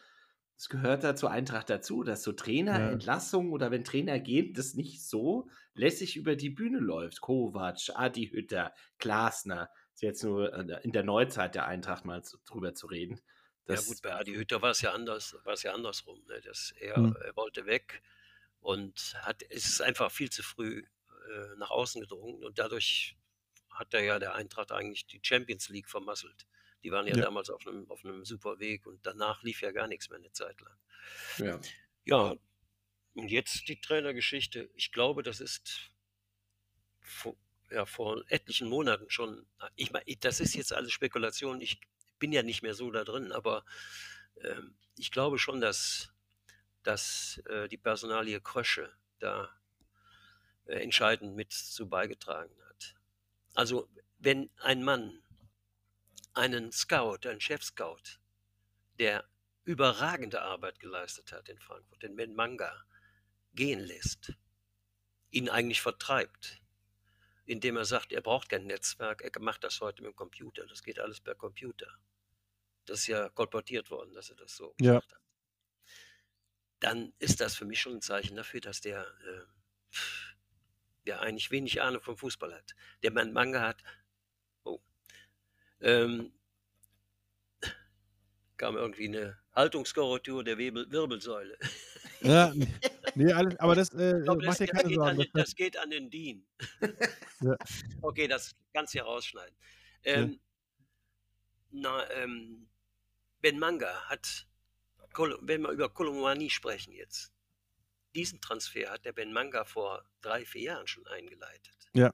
es gehört da zur Eintracht dazu, dass so Trainerentlassungen ja. oder wenn Trainer gehen, das nicht so lässig über die Bühne läuft. Kovac, Adi Hütter, Glasner. Jetzt nur äh, in der Neuzeit der Eintracht mal drüber zu reden. Das ja gut, bei Adi Hütter war es ja anders, war es ja andersrum. Ne? Das, er, mhm. er, wollte weg und hat, es ist einfach viel zu früh äh, nach außen gedrungen und dadurch hat er ja der Eintracht eigentlich die Champions League vermasselt. Die waren ja, ja. damals auf einem, auf einem super Weg und danach lief ja gar nichts mehr eine Zeit lang. Ja. Ja, und jetzt die Trainergeschichte. Ich glaube, das ist ja, vor etlichen Monaten schon. Ich meine, das ist jetzt alles Spekulation. Ich bin ja nicht mehr so da drin, aber ähm, ich glaube schon, dass, dass äh, die Personalie Krösche da äh, entscheidend mit zu beigetragen hat. Also wenn ein Mann einen Scout, einen Chef-Scout, der überragende Arbeit geleistet hat in Frankfurt, den Ben Manga, gehen lässt, ihn eigentlich vertreibt, indem er sagt, er braucht kein Netzwerk, er macht das heute mit dem Computer, das geht alles per Computer. Das ist ja kolportiert worden, dass er das so Ja. gemacht hat. Dann ist das für mich schon ein Zeichen dafür, dass der äh, ja eigentlich wenig Ahnung vom Fußball hat. Der Man Manga hat, oh, ähm, kam irgendwie eine Haltungskorrektur der Wirbel, Wirbelsäule. Ja, nee, alles, aber das äh, Ich glaube, macht das, dir das, keine geht an Sorgen. den, Das, das geht an den Dean. Ja. Okay, das kannst du ja rausschneiden. Ja. Ähm, na, ähm, Ben Manga hat, wenn wir über Kolomani sprechen jetzt, diesen Transfer hat der Ben Manga vor drei, vier Jahren schon eingeleitet. Ja.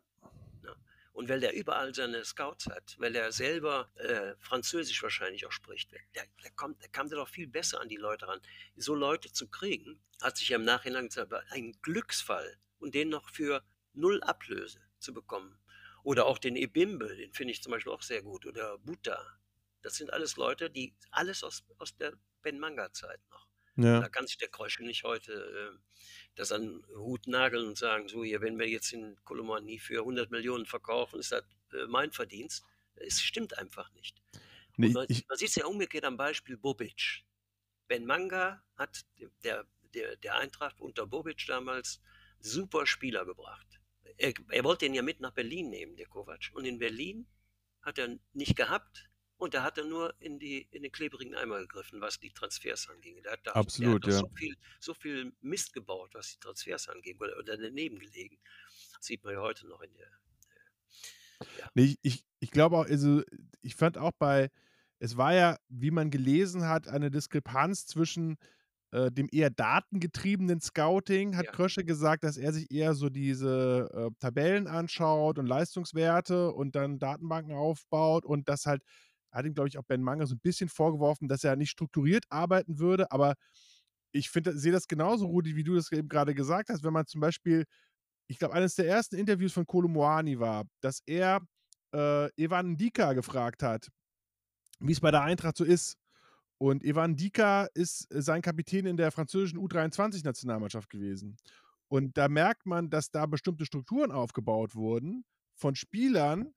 Und weil der überall seine Scouts hat, weil er selber äh, Französisch wahrscheinlich auch spricht, der, der, kommt, der kam da doch viel besser an die Leute ran. So Leute zu kriegen, hat sich ja im Nachhinein gesagt, ein Glücksfall und den noch für null Ablöse zu bekommen. Oder auch den Ebimbe, den finde ich zum Beispiel auch sehr gut. Oder Buta. Das sind alles Leute, die alles aus, aus der Ben-Manga-Zeit noch. Ja. Da kann sich der Krösche nicht heute äh, das an Hut nageln und sagen, so hier, wenn wir jetzt in Kolomani für 100 Millionen verkaufen, ist das äh, mein Verdienst. Es stimmt einfach nicht. Nee, man, man sieht es ja umgekehrt am Beispiel Bobic. Ben Manga hat der, der, der Eintracht unter Bobic damals super Spieler gebracht. Er, er wollte ihn ja mit nach Berlin nehmen, der Kovac. Und in Berlin hat er nicht gehabt und da hat er nur in, die, in den klebrigen Eimer gegriffen, was die Transfers anging. Der hat, da, Absolut, der hat ja. so, viel, so viel Mist gebaut, was die Transfers anging oder, oder daneben gelegen. Das sieht man ja heute noch in der. Nee, ich, ich, ich glaube auch, also ich fand auch bei, es war ja, wie man gelesen hat, eine Diskrepanz zwischen äh, dem eher datengetriebenen Scouting, hat Ja. Krösche gesagt, dass er sich eher so diese äh, Tabellen anschaut und Leistungswerte und dann Datenbanken aufbaut und das halt, hat ihm, glaube ich, auch Ben Manga so ein bisschen vorgeworfen, dass er nicht strukturiert arbeiten würde, aber ich finde, sehe das genauso, Rudi, wie du das eben gerade gesagt hast, wenn man zum Beispiel ich glaube, eines der ersten Interviews von Kolo Moani war, dass er äh, Evan Dika gefragt hat, wie es bei der Eintracht so ist. Und Evan Dika ist äh, sein Kapitän in der französischen U23-Nationalmannschaft gewesen. Und da merkt man, dass da bestimmte Strukturen aufgebaut wurden von Spielern,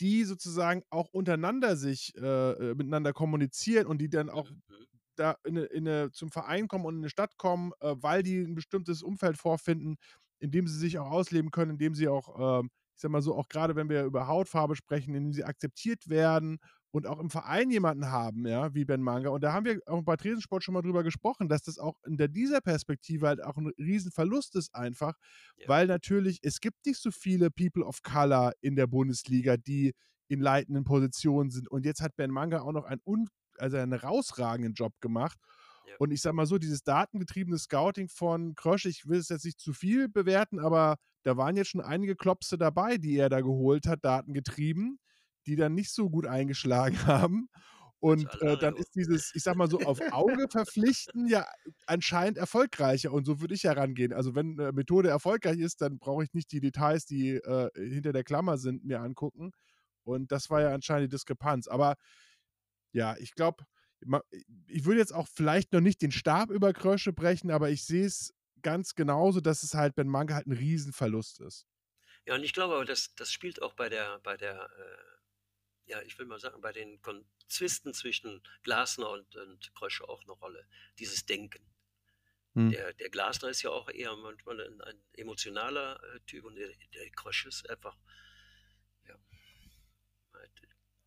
die sozusagen auch untereinander sich äh, äh, miteinander kommunizieren und die dann auch Mhm. da in eine, in eine, zum Verein kommen und in eine Stadt kommen, äh, weil die ein bestimmtes Umfeld vorfinden, in dem sie sich auch ausleben können, in dem sie auch, ähm, ich sag mal so, auch gerade wenn wir über Hautfarbe sprechen, in dem sie akzeptiert werden und auch im Verein jemanden haben, ja, wie Ben Manga. Und da haben wir auch bei Tresensport schon mal drüber gesprochen, dass das auch in der, dieser Perspektive halt auch ein Riesenverlust ist einfach, Ja. weil natürlich, es gibt nicht so viele People of Color in der Bundesliga, die in leitenden Positionen sind. Und jetzt hat Ben Manga auch noch einen, un also einen herausragenden Job gemacht. Ja. Und ich sag mal so, dieses datengetriebene Scouting von Krösch, ich will es jetzt nicht zu viel bewerten, aber da waren jetzt schon einige Klopse dabei, die er da geholt hat, datengetrieben, die dann nicht so gut eingeschlagen haben. Und äh, dann ist dieses, ich sag mal so, auf Auge verpflichten ja anscheinend erfolgreicher. Und so würde ich herangehen. Also wenn eine Methode erfolgreich ist, dann brauche ich nicht die Details, die äh, hinter der Klammer sind, mir angucken. Und das war ja anscheinend die Diskrepanz. Aber ja, ich glaube, ich würde jetzt auch vielleicht noch nicht den Stab über Krösche brechen, aber ich sehe es ganz genauso, dass es halt Ben Manga halt ein Riesenverlust ist. Ja, und ich glaube aber, das, das spielt auch bei der, bei der, äh, ja, ich will mal sagen, bei den Kon Zwisten zwischen Glasner und, und Krösche auch eine Rolle. Dieses Denken. Hm. Der, der Glasner ist ja auch eher manchmal ein, ein emotionaler äh, Typ und der, der Krösche ist einfach, ja, halt,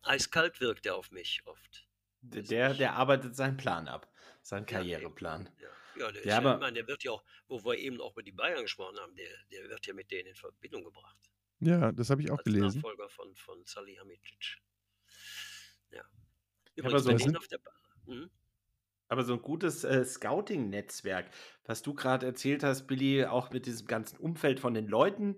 eiskalt wirkt er auf mich oft. Der, Weiß der, der arbeitet seinen Plan ab, seinen. Karriereplan. Ja, ja, der, ist Ja, ja, aber- ich meine, der wird ja auch, wo wir eben auch über die Bayern gesprochen haben, der, der wird ja mit denen in Verbindung gebracht. Ja, das habe ich auch als gelesen. Nachfolger von, von Salihamidzic. Ja. aber Übrigens, so bei sind- denen auf der Ba- Mhm. Aber so ein gutes äh, Scouting-Netzwerk, was du gerade erzählt hast, Billy, auch mit diesem ganzen Umfeld von den Leuten,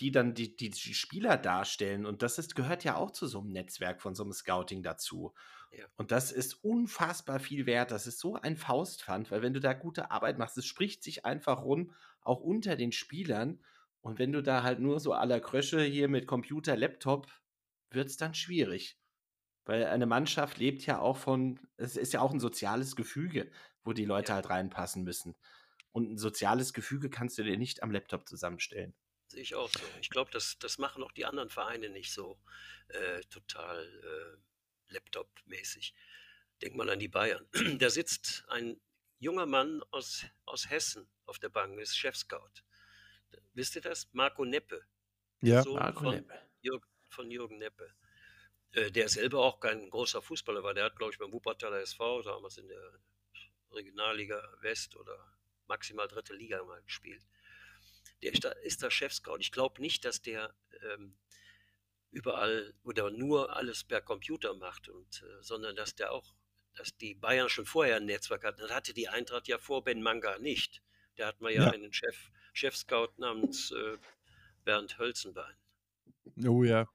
die dann die, die, die Spieler darstellen. Und das ist, gehört ja auch zu so einem Netzwerk von so einem Scouting dazu. Ja. Und das ist unfassbar viel wert. Das ist so ein Faustpfand, weil wenn du da gute Arbeit machst, es spricht sich einfach rum, auch unter den Spielern. Und wenn du da halt nur so la Krösche hier mit Computer, Laptop, wird es dann schwierig. Weil eine Mannschaft lebt ja auch von, es ist ja auch ein soziales Gefüge, wo die Leute Ja. halt reinpassen müssen. Und ein soziales Gefüge kannst du dir nicht am Laptop zusammenstellen. Sehe ich auch so. Ich glaube, das, das machen auch die anderen Vereine nicht so äh, total äh, Laptop-mäßig. Denk mal an die Bayern. Da sitzt ein junger Mann aus, aus Hessen auf der Bank, ist Chefscout. Wisst ihr das? Marco Neppe. der Ja. Sohn Marco von, Neppe. Jürg, von Jürgen Neppe. Äh, der selber auch kein großer Fußballer war. Der hat, glaube ich, beim Wuppertaler SV damals in der Regionalliga West oder maximal dritte Liga mal gespielt. Der ist da, ist da Chefscout. Ich glaube nicht, dass der ähm, überall oder nur alles per Computer macht, und, äh, sondern dass der auch, dass die Bayern schon vorher ein Netzwerk hatten. Das hatte die Eintracht ja vor Ben Manga nicht. Da hatten wir ja, Ja. einen Chef, Chefscout namens äh, Bernd Hölzenbein. Oh ja.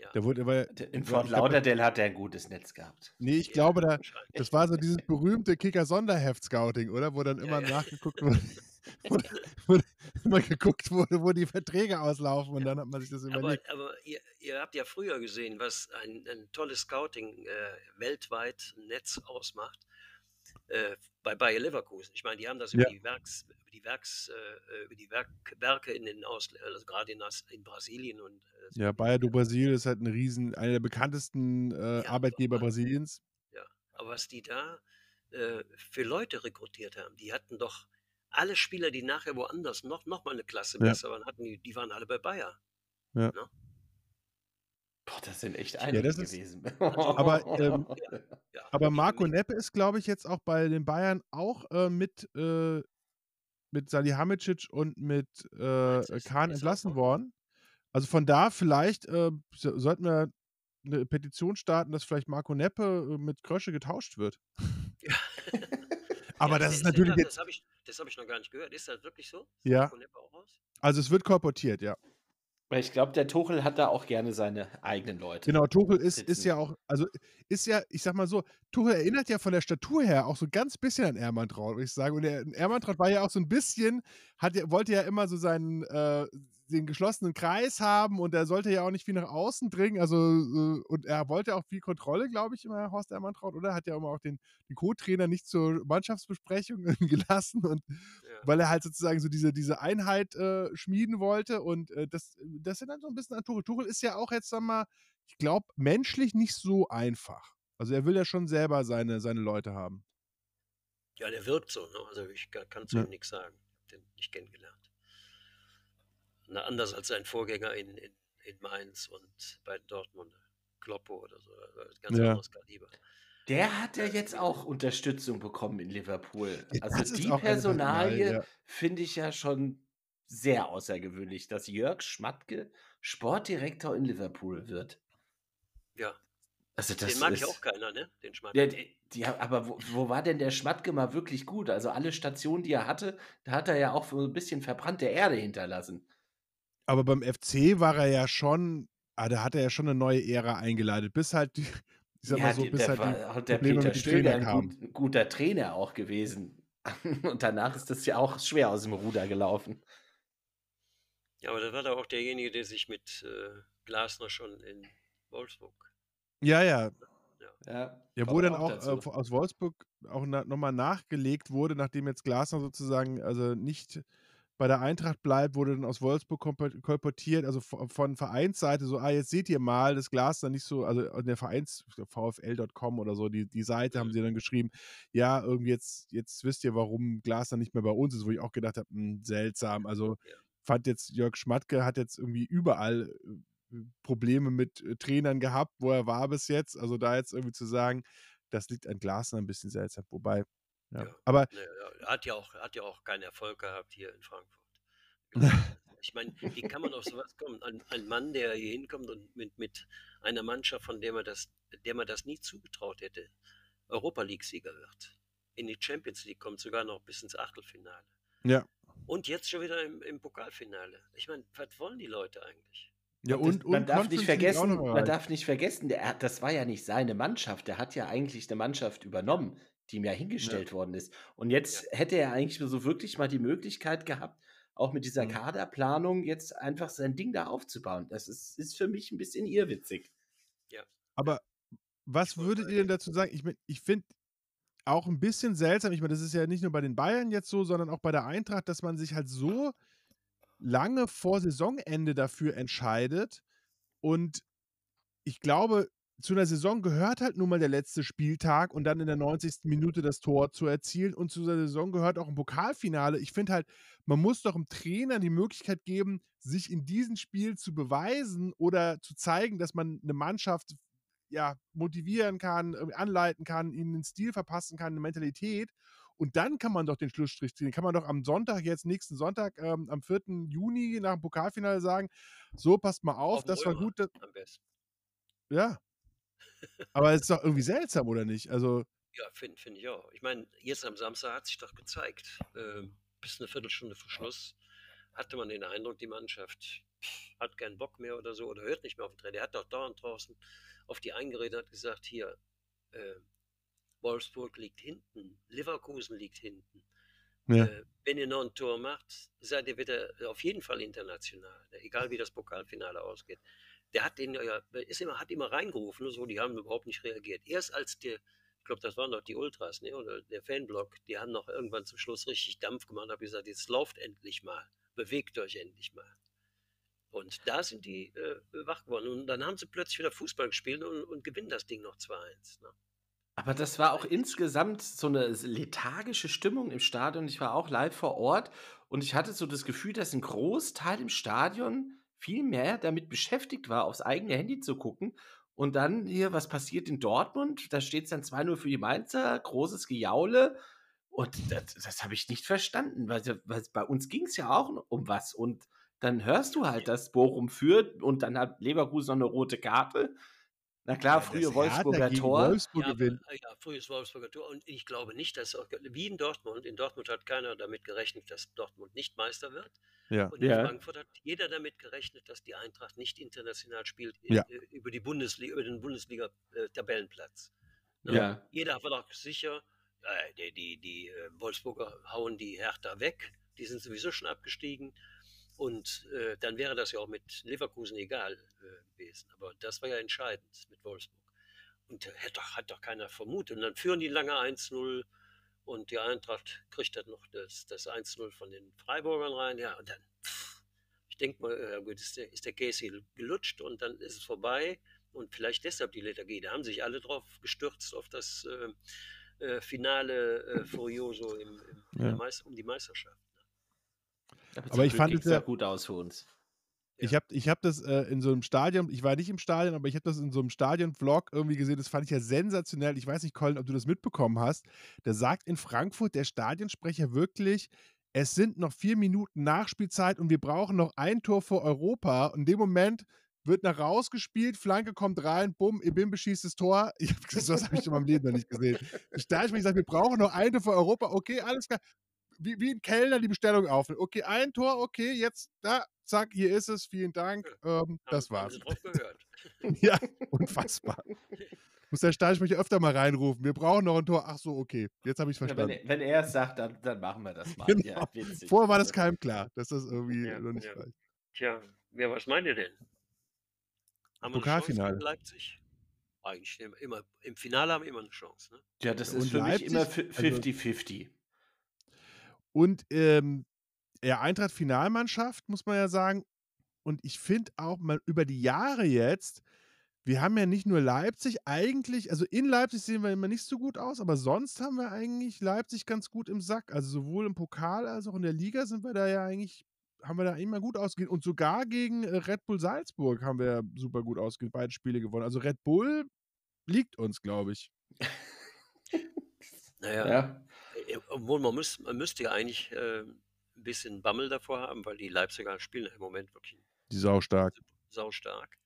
Ja. Der wurde aber. In Fort Lauderdale hat er ein gutes Netz gehabt. Nee, ich Ja, glaube, da, das war so dieses berühmte Kicker-Sonderheft-Scouting, oder? Wo dann immer ja. nachgeguckt wurde, wo, wo immer geguckt wurde, wo die Verträge auslaufen und dann hat man sich das Aber, überlegt. aber ihr, ihr habt ja früher gesehen, was ein, ein tolles Scouting äh, weltweit ein Netz ausmacht. Äh, bei Bayer Leverkusen. Ich meine, die haben das über Ja. die Werks, über die Werks, äh, über die Werk, Werke in den Ausl also gerade in, in Brasilien und äh, Ja, Bayer do Brasil ist halt ein riesen, einer der bekanntesten äh, Ja, Arbeitgeber aber- Brasiliens. Ja, aber was die da äh, für Leute rekrutiert haben, die hatten doch alle Spieler, die nachher woanders noch, noch mal eine Klasse Ja. besser waren, hatten die, die waren alle bei Bayer. Boah, das sind echt einige das ist- gewesen. Aber, ähm, Ja, Aber Marco Neppe ist, glaube ich, jetzt auch bei den Bayern auch äh, mit, äh, mit Salihamidzic und mit äh, ist- Kahn ist entlassen worden. Also von da vielleicht äh, so- sollten wir eine Petition starten, dass vielleicht Marco Neppe äh, mit Krösche getauscht wird. Ja. Aber Ja, das ist das- natürlich das, jetzt, Das habe ich, das hab ich noch gar nicht gehört. Ist das wirklich so? Ist Ja. Marco Neppe auch raus? also es wird kolportiert, ja. Weil ich glaube, der Tuchel hat da auch gerne seine eigenen Leute. Genau, Tuchel ist, ist ja auch, also ist ja, ich sag mal so, Tuchel erinnert ja von der Statur her auch so ganz bisschen an Ermantraut, würde ich sagen. Und der Ermantraut war ja auch so ein bisschen, hat ja, wollte ja immer so seinen, äh, den geschlossenen Kreis haben und er sollte ja auch nicht viel nach außen dringen. Also, äh, und er wollte auch viel Kontrolle, glaube ich, immer Horst Ermantraut, oder? Hat ja immer auch den, den Co-Trainer nicht zur Mannschaftsbesprechung gelassen und Ja. weil er halt sozusagen so diese, diese Einheit äh, schmieden wollte und äh, das, das sind dann so ein bisschen an Tuchel. Tuchel ist ja auch jetzt, sag mal, ich glaube, menschlich nicht so einfach. Also er will ja schon selber seine, seine Leute haben. ja, der wirkt so. Ne? Also ich kann, kann zu Ja. ihm nichts sagen. Ich habe den nicht kennengelernt. Na, anders als sein Vorgänger in, in, in Mainz und bei Dortmund. Kloppo oder so. äh, Ganz Ja. anderes Kaliber. Der hat ja jetzt auch Unterstützung bekommen in Liverpool. Ja, das Also ist die Personalie ja. finde ich ja schon sehr außergewöhnlich, dass Jörg Schmatke Sportdirektor in Liverpool wird. Ja, Also das den mag ist, ich auch keiner, ne? Den Schmack. Ja, die, die, aber wo, wo war denn der Schmatke mal wirklich gut? Also alle Stationen, die er hatte, da hat er ja auch so ein bisschen verbrannte Erde hinterlassen. Aber beim FC war er ja schon, ah, da hat er ja schon eine neue Ära eingeleitet, bis halt die, ich sag mal so, bis der, halt war, die auch der Probleme Peter mit Stöger Trainern ein gut, guter Trainer auch gewesen. Und danach ist das ja auch schwer aus dem Ruder gelaufen. Ja, aber das war da auch derjenige, der sich mit äh, Glasner schon in Wolfsburg. Ja, ja, Ja, Ja, wo dann auch dazu. äh, aus Wolfsburg auch na, nochmal nachgelegt wurde, nachdem jetzt Glasner sozusagen also nicht bei der Eintracht bleibt, wurde dann aus Wolfsburg kolportiert, also von, Vereinsseite so, ah, jetzt seht ihr mal, das Glasner nicht so, also in der Vereins, VfL.com oder so, die, die Seite haben Mhm. sie dann geschrieben, ja, irgendwie jetzt, jetzt wisst ihr, warum Glasner nicht mehr bei uns ist, wo ich auch gedacht habe, hm, seltsam, also fand jetzt Jörg Schmatke hat jetzt irgendwie überall äh, Probleme mit äh, Trainern gehabt, wo er war bis jetzt. Also da jetzt irgendwie zu sagen, das liegt an Glasner ein bisschen seltsam. Wobei, ja. Ja. Aber ja, er hat ja auch, hat ja auch keinen Erfolg gehabt hier in Frankfurt. Ich meine, wie kann man auf sowas kommen? Ein, ein Mann, der hier hinkommt und mit, mit einer Mannschaft, von der man das, der man das nie zugetraut hätte, Europa League-Sieger wird. In die Champions League kommt sogar noch bis ins Achtelfinale. Ja. Und jetzt schon wieder im, im Pokalfinale. Ich meine, was wollen die Leute eigentlich? Ja, Und das, und, man darf nicht vergessen, man darf nicht vergessen, der, das war ja nicht seine Mannschaft. Der hat ja eigentlich eine Mannschaft übernommen, die ihm ja hingestellt worden ist. Und jetzt hätte er eigentlich so wirklich mal die Möglichkeit gehabt, auch mit dieser Mhm. Kaderplanung jetzt einfach sein Ding da aufzubauen. Das ist, ist für mich ein bisschen irrwitzig. Aber was würdet ihr denn dazu sagen? Ich, mein, ich finde auch ein bisschen seltsam, ich meine, das ist ja nicht nur bei den Bayern jetzt so, sondern auch bei der Eintracht, dass man sich halt so lange vor Saisonende dafür entscheidet. Und ich glaube, zu einer Saison gehört halt nun mal der letzte Spieltag und dann in der 90. Minute das Tor zu erzielen. Und zu einer Saison gehört auch ein Pokalfinale. Ich finde halt, man muss doch dem Trainer die Möglichkeit geben, sich in diesem Spiel zu beweisen oder zu zeigen, dass man eine Mannschaft ja, motivieren kann, anleiten kann, ihnen einen Stil verpassen kann, eine Mentalität. Und dann kann man doch den Schlussstrich ziehen. Kann man doch am Sonntag, jetzt nächsten Sonntag, ähm, am 4. Juni nach dem Pokalfinale sagen, so, passt mal auf, Auf das war Römer gut. Das, am besten. ja. Aber es ist doch irgendwie seltsam, oder nicht? Also, Ja, finde find ich auch. Ich meine, jetzt am Samstag hat sich doch gezeigt, ähm, bis eine Viertelstunde vor Schluss hatte man den Eindruck, die Mannschaft hat keinen Bock mehr oder so oder hört nicht mehr auf den Trainer. Der hat doch dauernd draußen auf die eingeredet und hat gesagt, hier, äh, Wolfsburg liegt hinten, Leverkusen liegt hinten. ja. Äh, wenn ihr noch ein Tor macht, seid ihr wieder auf jeden Fall international, egal wie das Pokalfinale ausgeht. Der hat den ja, ist immer, hat immer reingerufen, so, die haben überhaupt nicht reagiert. Erst als der, ich glaube, das waren doch die Ultras, ne, oder der Fanblock, die haben noch irgendwann zum Schluss richtig Dampf gemacht und haben gesagt, jetzt lauft endlich mal, bewegt euch endlich mal. Und da sind die äh, wach geworden. Und dann haben sie plötzlich wieder Fußball gespielt und, und gewinnen das Ding noch 2-1. Ne? Aber das war auch insgesamt so eine lethargische Stimmung im Stadion. Ich war auch live vor Ort und ich hatte so das Gefühl, dass ein Großteil im Stadion viel mehr damit beschäftigt war, aufs eigene Handy zu gucken. Und dann hier, was passiert in Dortmund? Da steht es dann 2-0 für die Mainzer, großes Gejaule. Und das, das habe ich nicht verstanden, weil, weil bei uns ging es ja auch um was. Und dann hörst du halt, dass Bochum führt und dann hat Leverkusen noch eine rote Karte. Na klar, Ja, Hertha Wolfsburger Tor. Wolfsburg Ja, äh, ja, frühes Wolfsburger Tor. Und ich glaube nicht, dass auch, wie in Dortmund, in Dortmund hat keiner damit gerechnet, dass Dortmund nicht Meister wird. Ja. Und in Ja. Frankfurt hat jeder damit gerechnet, dass die Eintracht nicht international spielt Ja. äh, über, die Bundesliga, über den Bundesliga-Tabellenplatz. Ne? Ja. Jeder war doch sicher, äh, die, die, die äh, Wolfsburger hauen die Hertha weg, die sind sowieso schon abgestiegen. Und äh, dann wäre das ja auch mit Leverkusen egal äh, gewesen. Aber das war ja entscheidend mit Wolfsburg. Und äh, hat doch, hat doch keiner vermutet. Und dann führen die lange 1-0 und die Eintracht kriegt dann noch das, das 1-0 von den Freiburgern rein. Ja, und dann, pff, ich denke mal, ja gut, ist der, ist der Casey gelutscht und dann ist es vorbei. Und vielleicht deshalb die Lethargie. Da haben sich alle drauf gestürzt auf das äh, äh, Finale äh, Furioso im, im, Ja. Meister, um die Meisterschaft. Aber zum ich fand es ja gut aus für uns. Ich habe ich hab das äh, in so einem Stadion, ich war nicht im Stadion, aber ich habe das in so einem Stadion-Vlog irgendwie gesehen. Das fand ich ja sensationell. Ich weiß nicht, Colin, ob du das mitbekommen hast. Da sagt in Frankfurt der Stadionsprecher wirklich, es sind noch vier Minuten Nachspielzeit und wir brauchen noch ein Tor für Europa. Und in dem Moment wird nach rausgespielt, Flanke kommt rein, bumm, Ibim beschießt das Tor. Ich hab, gesagt, das habe ich in meinem Leben noch nicht gesehen. Der Stadionsprecher sagt, wir brauchen noch ein Tor für Europa. Okay, alles klar. Wie, wie ein Kellner die Bestellung aufnimmt. Okay, ein Tor, okay, jetzt, da, zack, hier ist es, vielen Dank. Ähm, das war's. sie drauf gehört. Ja, unfassbar. Muss der Stadionsprecher öfter mal reinrufen. Wir brauchen noch ein Tor. Ach so, okay. Jetzt habe ich Ja, wenn, verstanden. er- wenn er es sagt, dann, dann machen wir das mal. Genau. Ja. Vorher war das keinem klar, dass das irgendwie Ja, noch nicht ja. reicht. Tja, wer, was meint ihr denn? Haben wir eine Chance Pokalfinale. gegen Leipzig? Eigentlich immer, immer, im Finale haben wir immer eine Chance. Ne? Ja, das Ja, ist und für mich immer Leipzig, fi- also- 50-50. Und ähm, ja, Eintracht Finalmannschaft, muss man ja sagen. Und ich finde auch mal über die Jahre jetzt, wir haben ja nicht nur Leipzig, eigentlich, also in Leipzig sehen wir immer nicht so gut aus, aber sonst haben wir eigentlich Leipzig ganz gut im Sack. Also sowohl im Pokal als auch in der Liga sind wir da ja eigentlich, haben wir da immer gut ausgegeben. Und sogar gegen äh, Red Bull Salzburg haben wir super gut ausgegeben, beide Spiele gewonnen. Also Red Bull liegt uns, glaube ich. Naja, Ja. Äh, obwohl man, müß, man müsste ja eigentlich äh, ein bisschen Bammel davor haben, weil die Leipziger spielen im Moment wirklich Die Sau stark. saustark.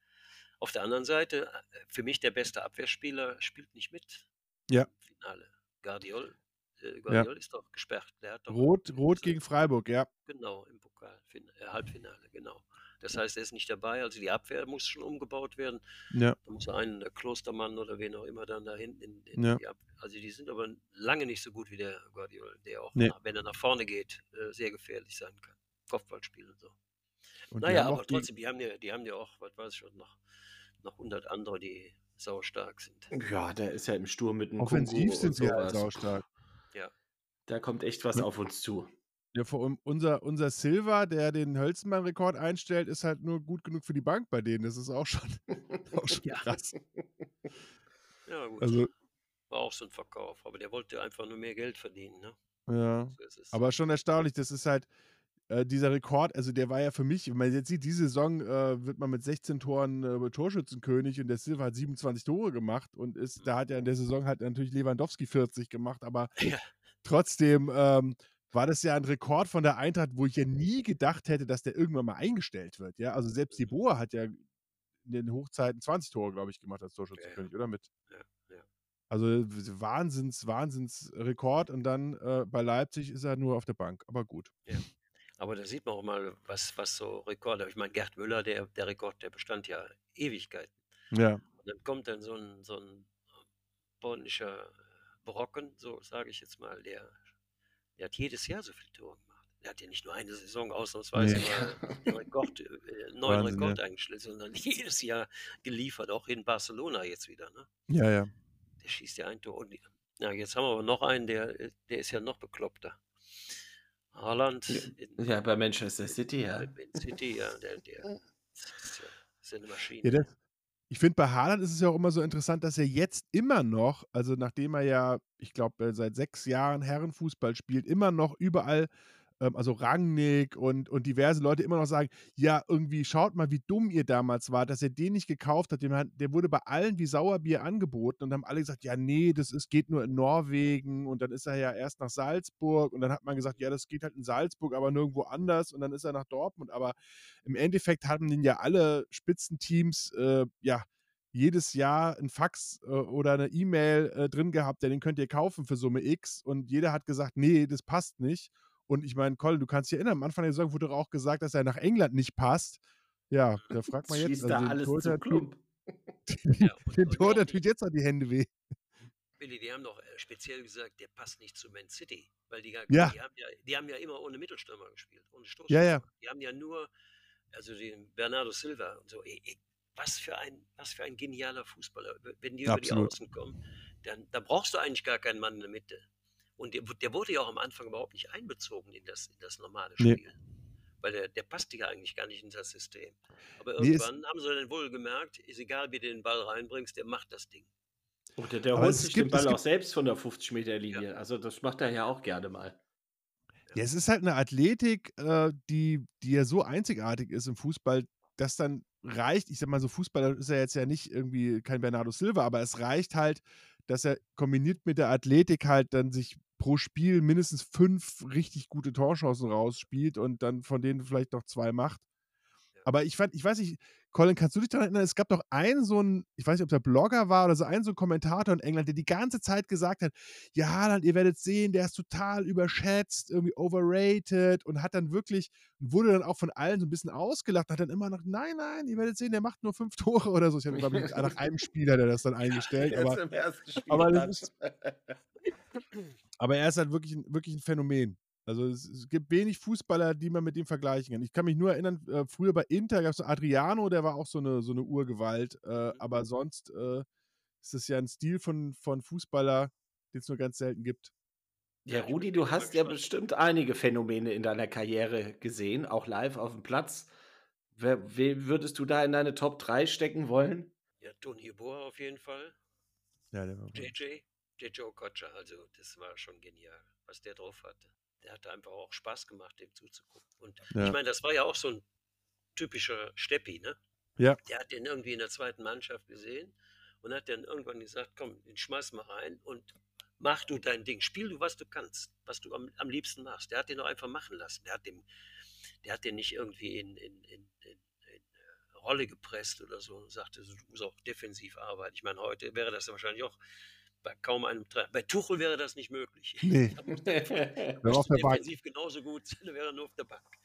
Auf der anderen Seite, äh, für mich der beste Abwehrspieler spielt nicht mit Ja. im Finale. Guardiol, äh, Guardiol ist doch gesperrt. Doch Rot, rot gegen Freiburg, ja. Genau, im Pokal, äh, Halbfinale, genau. Das heißt, er ist nicht dabei. Also die Abwehr muss schon umgebaut werden. Ja. Da muss ein äh, Klostermann oder wen auch immer dann da hinten in, in Ja. die Ab Also die sind aber lange nicht so gut wie der Guardiola, der auch, Nee. nach, wenn er nach vorne geht, äh, sehr gefährlich sein kann. Kopfballspiel und so. Und Naja, aber die- trotzdem, die haben ja, die haben ja auch, was weiß ich schon, noch, noch 100 andere, die saustark sind. Ja, der ist ja im Sturm mit einem Offensiv Kungu sind sie halt saustark. Da kommt echt was Ja. auf uns zu. Ja, vor allem unser, unser Silva, der den Hölzmann-Rekord einstellt, ist halt nur gut genug für die Bank bei denen. Das ist auch schon, auch schon Ja. krass. Ja, gut. Also, War auch so ein Verkauf. Aber der wollte einfach nur mehr Geld verdienen, ne? ja. So. Aber schon erstaunlich, das ist halt äh, dieser Rekord, also der war ja für mich, wenn man jetzt sieht, diese Saison äh, wird man mit 16 Toren äh, Torschützenkönig und der Silva hat 27 Tore gemacht und ist, da hat ja in der Saison halt natürlich Lewandowski 40 gemacht, aber Ja. trotzdem ähm, war das ja ein Rekord von der Eintracht, wo ich ja nie gedacht hätte, dass der irgendwann mal eingestellt wird. Ja, also selbst die Boa hat ja in den Hochzeiten 20 Tore, glaube ich, gemacht als Torschützenkönig, oder mit? Ja, ja. Also Wahnsinns, Wahnsinns Rekord und dann äh, bei Leipzig ist er nur auf der Bank. Aber gut. Aber da sieht man auch mal, was, was so Rekorde. Ich meine, Gerd Müller, der, der Rekord, der bestand ja Ewigkeiten. Ja. Und dann kommt dann so ein, so ein polnischer Brocken, so sage ich jetzt mal, der, der hat jedes Jahr so viele Tore gemacht. Der hat ja nicht nur eine Saison ausnahmsweise Nee. mal Rekord, äh, einen neuen Wahnsinn, Rekord ja. eingestellt, sondern jedes Jahr geliefert, auch in Barcelona jetzt wieder. Ne? Ja, ja. Der schießt ja ein Tor. Und, ja, jetzt haben wir aber noch einen, der, äh, der ist ja noch bekloppter. Haaland in, Ja, bei Manchester City, ja. in City, ja, der, der das ist, ja, ist ja eine Maschine. ja das, ich finde, bei Haaland ist es ja auch immer so interessant, dass er jetzt immer noch, also nachdem er ja, ich glaube, seit sechs Jahren Herrenfußball spielt, immer noch überall, ähm, also Rangnick und, und diverse Leute immer noch sagen, ja, irgendwie schaut mal, wie dumm ihr damals war, dass er den nicht gekauft hat- Der wurde bei allen wie Sauerbier angeboten und haben alle gesagt, ja, nee, das ist, geht nur in Norwegen und dann ist er ja erst nach Salzburg und dann hat man gesagt, ja, das geht halt in Salzburg, aber nirgendwo anders und dann ist er nach Dortmund. Aber im Endeffekt haben den ja alle Spitzenteams, äh, ja, jedes Jahr ein Fax äh, oder eine E-Mail äh, drin gehabt, ja, den könnt ihr kaufen für Summe X und jeder hat gesagt, nee, das passt nicht. Und ich meine, Colin, du kannst dich erinnern, am Anfang der Saison wurde doch auch gesagt, dass er nach England nicht passt. Ja, da fragt man jetzt, Schließt also da den alles Torhüter zu tut- Klump. Den und Torhüter auch tut jetzt auch die Hände weh. Billy, die haben doch äh, speziell gesagt, der passt nicht zu Man City. Weil die, gar- Ja. die, haben, ja, die haben ja immer ohne Mittelstürmer gespielt, ohne Stoß. Ja, ja. Die haben ja nur, also den Bernardo Silva und so. Ey, ey, was, für ein, was für ein genialer Fußballer. Wenn die über die Absolut. Außen kommen, dann da brauchst du eigentlich gar keinen Mann in der Mitte. Und der, der wurde ja auch am Anfang überhaupt nicht einbezogen in das, in das normale Nee. Spiel. Weil der, der passte ja eigentlich gar nicht in das System. Aber Nee, irgendwann haben sie dann wohl gemerkt, ist egal, wie du den Ball reinbringst, der macht das Ding. Oder der Aber holt sich gibt- den Ball auch selbst von der 50-Meter-Linie. Also das macht er ja auch gerne mal. Ja, es ist halt eine Athletik, äh, die, die ja so einzigartig ist im Fußball, dass dann reicht, ich sag mal so, Fußballer ist er jetzt ja nicht irgendwie kein Bernardo Silva, aber es reicht halt, dass er kombiniert mit der Athletik halt dann sich pro Spiel mindestens fünf richtig gute Torchancen rausspielt und dann von denen vielleicht noch zwei macht. Aber ich fand, ich weiß nicht, Colin, kannst du dich daran erinnern, es gab doch einen so ein, ich weiß nicht, ob der Blogger war oder so einen so ein Kommentator in England, der die ganze Zeit gesagt hat, ja, Haaland, ihr werdet sehen, der ist total überschätzt, irgendwie overrated und hat dann wirklich, wurde dann auch von allen so ein bisschen ausgelacht, hat dann immer noch, nein, nein, ihr werdet sehen, der macht nur fünf Tore oder so. Ich habe, nach einem Spieler, der das dann eingestellt, aber, im ersten Spiel. aber das aber er ist halt wirklich wirklich ein Phänomen. Also es, es gibt wenig Fußballer, die man mit ihm vergleichen kann. Ich kann mich nur erinnern, äh, früher bei Inter gab es Adriano, der war auch so eine, so eine Urgewalt, äh, aber sonst äh, ist es ja ein Stil von, von Fußballer, den es nur ganz selten gibt. Ja, Rudi, du hast ja bestimmt einige Phänomene in deiner Karriere gesehen, auch live auf dem Platz. Wer, wen würdest du da in deine Top 3 stecken wollen? Ja, Toni Boa auf jeden Fall. Ja, der war JJ, JJ Okocha, also das war schon genial, was der drauf hatte. Der hatte einfach auch Spaß gemacht, dem zuzugucken. Und Ja. ich meine, das war ja auch so ein typischer Steppi, ne? Ja. Der hat den irgendwie in der zweiten Mannschaft gesehen und hat dann irgendwann gesagt, komm, den schmeiß mal rein und mach du dein Ding, spiel du, was du kannst, was du am, am liebsten machst. Der hat den doch einfach machen lassen. Der hat dem, der hat den nicht irgendwie in, in, in, in, in äh, Rolle gepresst oder so und sagte, du musst auch defensiv arbeiten. Ich meine, heute wäre das wahrscheinlich auch bei kaum einem Trainer. Bei Tuchel wäre das nicht möglich. Nee. Muss der auf Bank? defensiv genauso gut sein, wäre er nur auf der Bank.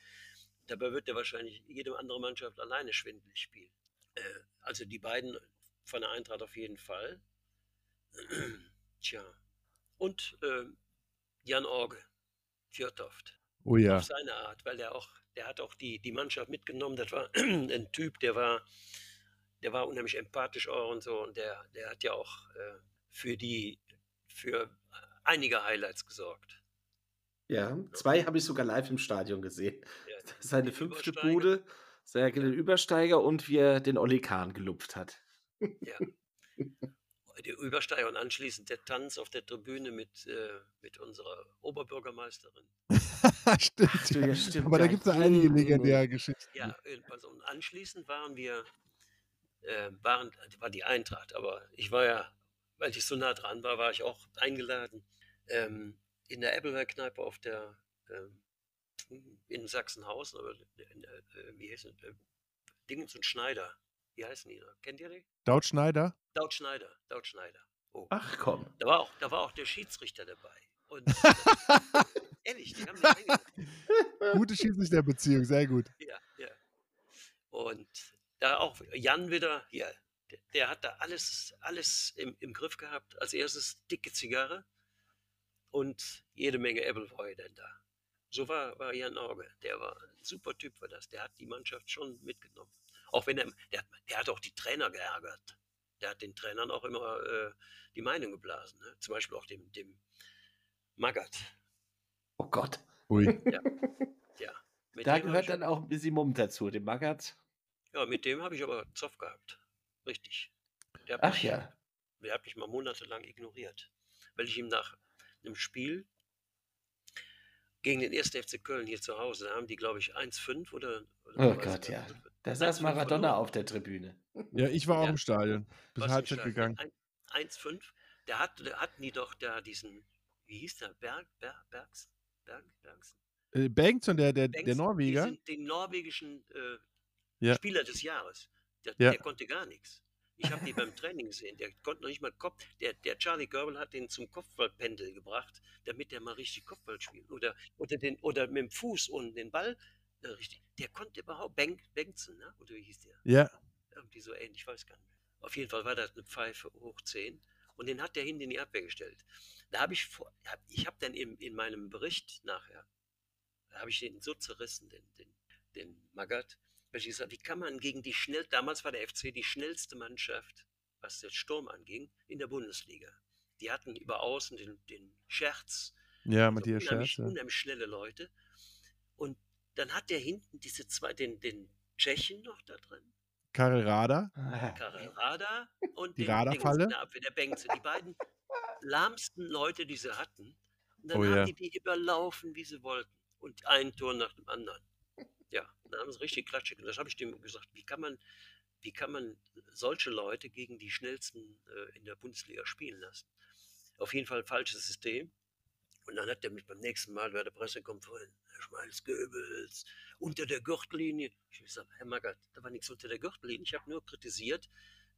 Dabei wird er wahrscheinlich jede andere Mannschaft alleine schwindelig spielen. Äh, also die beiden von der Eintracht auf jeden Fall. Tja. Und äh, Jan Orge, Fjordhoft. Oh ja. Auf seine Art, weil der auch, der hat auch die, die Mannschaft mitgenommen. Das war ein Typ, der war, der war unheimlich empathisch auch und so. Und der, der hat ja auch äh, für die, für einige Highlights gesorgt. Ja, zwei habe ich sogar live im Stadion gesehen. Ja, Seine fünfte. Bude, sehr den Übersteiger und wie er den Olli Kahn gelupft hat. Ja. Der Übersteiger und anschließend der Tanz auf der Tribüne mit, äh, mit unserer Oberbürgermeisterin. stimmt. Ach ja, stimmt, Aber da gibt es ja einige legendäre Geschichten. Ja, also und anschließend waren wir, äh, waren, war die Eintracht, aber ich war ja, weil ich so nah dran war, war ich auch eingeladen ähm, in der Appleberg-Kneipe auf der, ähm, in Sachsenhausen, aber äh, wie heißt es, äh, Dingens und Schneider, wie heißen die da? Kennt ihr die? Daut Schneider? Daut Schneider, Daut Schneider. Oh. Ach komm. Da war auch, da war auch der Schiedsrichter dabei. Und äh, ehrlich, die haben mich eingeladen. Gute Schiedsrichterbeziehung, sehr gut. Ja, ja. Und da auch Jan wieder, ja, der, der hat da alles, alles im, im Griff gehabt. Als erstes dicke Zigarre und jede Menge Appleboy denn da. So war, war Jan Auge. Der war ein super Typ, war das. Der hat die Mannschaft schon mitgenommen. Auch wenn er, der, hat- der hat auch die Trainer geärgert. Der hat den Trainern auch immer äh, die Meinung geblasen. Ne? Zum Beispiel auch dem, dem Magath. Oh Gott. Ui. Ja. Mit Da dem hab gehört ich- dann auch ein bisschen Mumm dazu, dem Magath. Ja, mit dem habe ich aber Zoff gehabt. Richtig. Der hat, Ach mich, ja. der hat mich mal monatelang ignoriert. Weil ich ihm nach einem Spiel gegen den 1. FC Köln hier zu Hause, da haben die, glaube ich, 1-5 oder, oder Oh Gott, ja. Da saß 1-5 Maradona verloren. auf der Tribüne. Ja, ich war auch Ja. im Stadion. Bis Halbzeit gegangen. Ein- 1-5. Da, hat, hatten die doch da diesen, wie hieß der? Berg, Berg, Bergs, Berg, Bergs, Äh, Bengtsson, der, der, der Norweger. Den norwegischen äh, Ja. Spieler des Jahres. Der, Ja. der konnte gar nichts. Ich habe die beim Training gesehen. Der konnte noch nicht mal Kopf. Der, der Charlie Görbel hat den zum Kopfballpendel gebracht, damit der mal richtig Kopfball spielt. Oder, oder, den, oder mit dem Fuß und den Ball äh, richtig. Der konnte überhaupt. Benk, Bengtsen, ne? oder wie hieß der? Ja, Irgendwie so ähnlich, ich weiß gar nicht. Auf jeden Fall war das eine Pfeife hoch 10 und den hat der hinten in die Abwehr gestellt. Da habe ich vor, hab, ich habe dann in, in meinem Bericht nachher, da habe ich den so zerrissen, den, den, den gesagt, wie kann man gegen die schnell, damals war der FC die schnellste Mannschaft, was den Sturm anging, in der Bundesliga. Die hatten über außen den, den Scherz, ja, also Matthias unheimlich, Scherz. Ja. unheimlich schnelle Leute. Und dann hat der hinten diese zwei, den, den Tschechen noch da drin. Karel Rader. Karel Rada und Die den Radarfalle? Der Bengtse. Die beiden lahmsten Leute, die sie hatten. Und dann Oh haben ja. die die überlaufen, wie sie wollten. Und ein Tor nach dem anderen. Ja, dann haben sie richtig Klatsche. gemacht. Das habe ich dem gesagt. Wie kann man, wie kann man solche Leute gegen die schnellsten äh, in der Bundesliga spielen lassen? Auf jeden Fall ein falsches System. Und dann hat er mich beim nächsten Mal bei der Pressekonferenz, Herr Schmalz Goebbels, unter der Gürtellinie. Ich habe gesagt, Herr Magath, da war nichts unter der Gürtellinie. Ich habe nur kritisiert,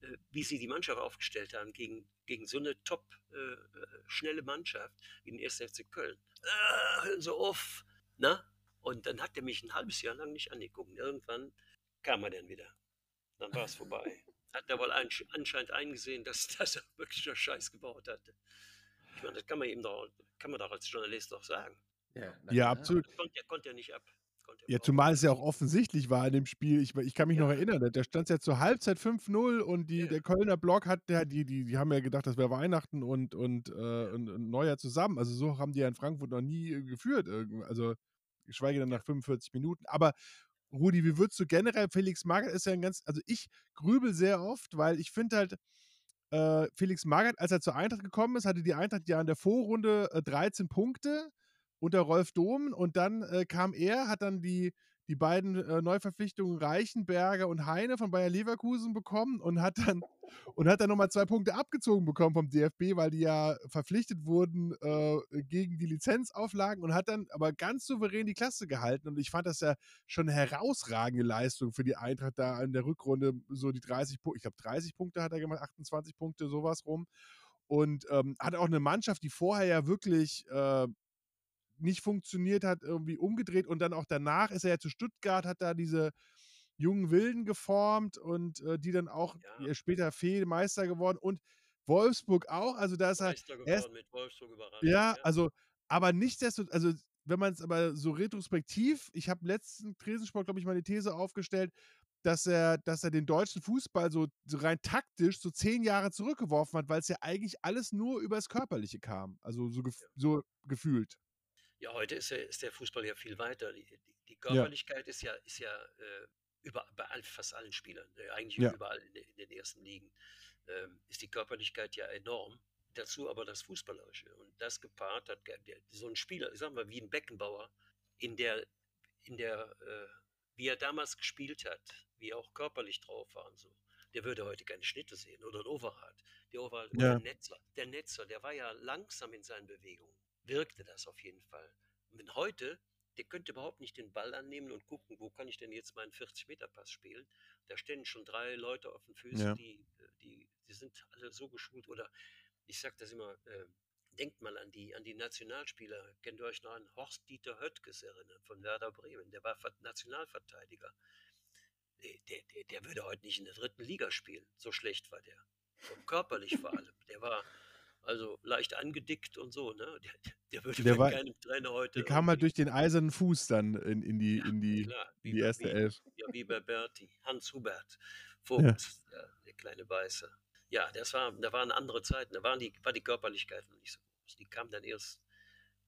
äh, wie sie die Mannschaft aufgestellt haben gegen, gegen so eine top äh, äh, schnelle Mannschaft wie den 1. FC Köln. Äh, hören Sie auf. Na? Und dann hat er mich ein halbes Jahr lang nicht angeguckt. Irgendwann kam er dann wieder. Dann war es vorbei. Hat er wohl ein, anscheinend eingesehen, dass, dass er wirklich nur Scheiß gebaut hatte. Ich meine, das kann man ihm doch, kann man doch als Journalist doch sagen. Ja, Ja, absolut. Das konnte, er konnte er nicht ab. Er Ja, zumal es ja auch offensichtlich war in dem Spiel. Ich, ich kann mich noch Ja. erinnern, da stand es ja zur Halbzeit 5-0 und die, Ja. der Kölner Block hat, der, die, die, die haben ja gedacht, das wäre Weihnachten und, und, äh, und, und Neujahr zusammen. Also so haben die ja in Frankfurt noch nie geführt. Also geschweige denn nach 45 Minuten. Aber Rudi, wie würdest du generell, Felix Magath ist ja ein ganz, also ich grübel sehr oft, weil ich finde halt, äh, Felix Magath, als er zur Eintracht gekommen ist, hatte die Eintracht ja in der Vorrunde äh, 13 Punkte unter Rolf Dohm und dann äh, kam er, hat dann die, die beiden äh, Neuverpflichtungen Reichenberger und Heine von Bayer Leverkusen bekommen und hat dann und hat dann nochmal zwei Punkte abgezogen bekommen vom DFB, weil die ja verpflichtet wurden äh, gegen die Lizenzauflagen und hat dann aber ganz souverän die Klasse gehalten. Und ich fand das ja schon eine herausragende Leistung für die Eintracht da in der Rückrunde so die 30 Punkte, ich glaube 30 Punkte hat er gemacht, 28 Punkte sowas rum. Und ähm, hat auch eine Mannschaft, die vorher ja wirklich äh, nicht funktioniert hat, irgendwie umgedreht und dann auch danach ist er ja zu Stuttgart, hat da diese jungen Wilden geformt und äh, die dann auch Ja. später Fee-Meister geworden und Wolfsburg auch. Also da ist er, Meister er geworden mit Wolfsburg überrascht. ja, also, aber nichtsdestotrotz, also wenn man es aber so retrospektiv, ich habe letzten Tresensport, glaube ich, mal die These aufgestellt, dass er, dass er den deutschen Fußball so, rein taktisch so zehn Jahre zurückgeworfen hat, weil es ja eigentlich alles nur übers Körperliche kam. Also so, gef so gefühlt. Ja, heute ist, der- ist der Fußball ja viel weiter. Die, die, die Körperlichkeit ist ja, ist ja äh, über, bei all, fast allen Spielern, äh, eigentlich Ja. überall in, den- in den ersten Ligen, ähm, ist die Körperlichkeit ja enorm. Dazu aber das Fußballerische. Und das gepaart hat der, so ein Spieler, ich sag mal, wie ein Beckenbauer, in der, in der, äh, wie er damals gespielt hat, wie er auch körperlich drauf war und so. Der würde heute keine Schnitte sehen oder ein Overhard. Der Overhard Ja. der Netzer. Der Netzer, der war ja langsam in seinen Bewegungen. Wirkte das auf jeden Fall. Und wenn heute, der könnte überhaupt nicht den Ball annehmen und gucken, wo kann ich denn jetzt meinen 40-Meter-Pass spielen. Da stehen schon drei Leute auf den Füßen, Ja. die, die, die sind alle so geschult. Oder ich sage das immer, äh, denkt mal an die, an die Nationalspieler. Kennt ihr euch noch an Horst-Dieter Höttges erinnern von Werder Bremen? Der war Ver- Nationalverteidiger. Der, der, der, der würde heute nicht in der dritten Liga spielen. So schlecht war der. Und körperlich vor allem. Der war also leicht angedickt und so. Ne? Der, der würde Der war- keinem Trainer heute. Der kam halt irgendwie- durch den eisernen Fuß dann in, in die, Ja, in die, klar, in die bei- erste wie, Elf. Ja, wie bei Berti. Hans Hubert Vogt, ja. der kleine Weiße. Ja, das war, da waren andere Zeiten. Da waren die, war die Körperlichkeit noch nicht so groß. Die kam dann erst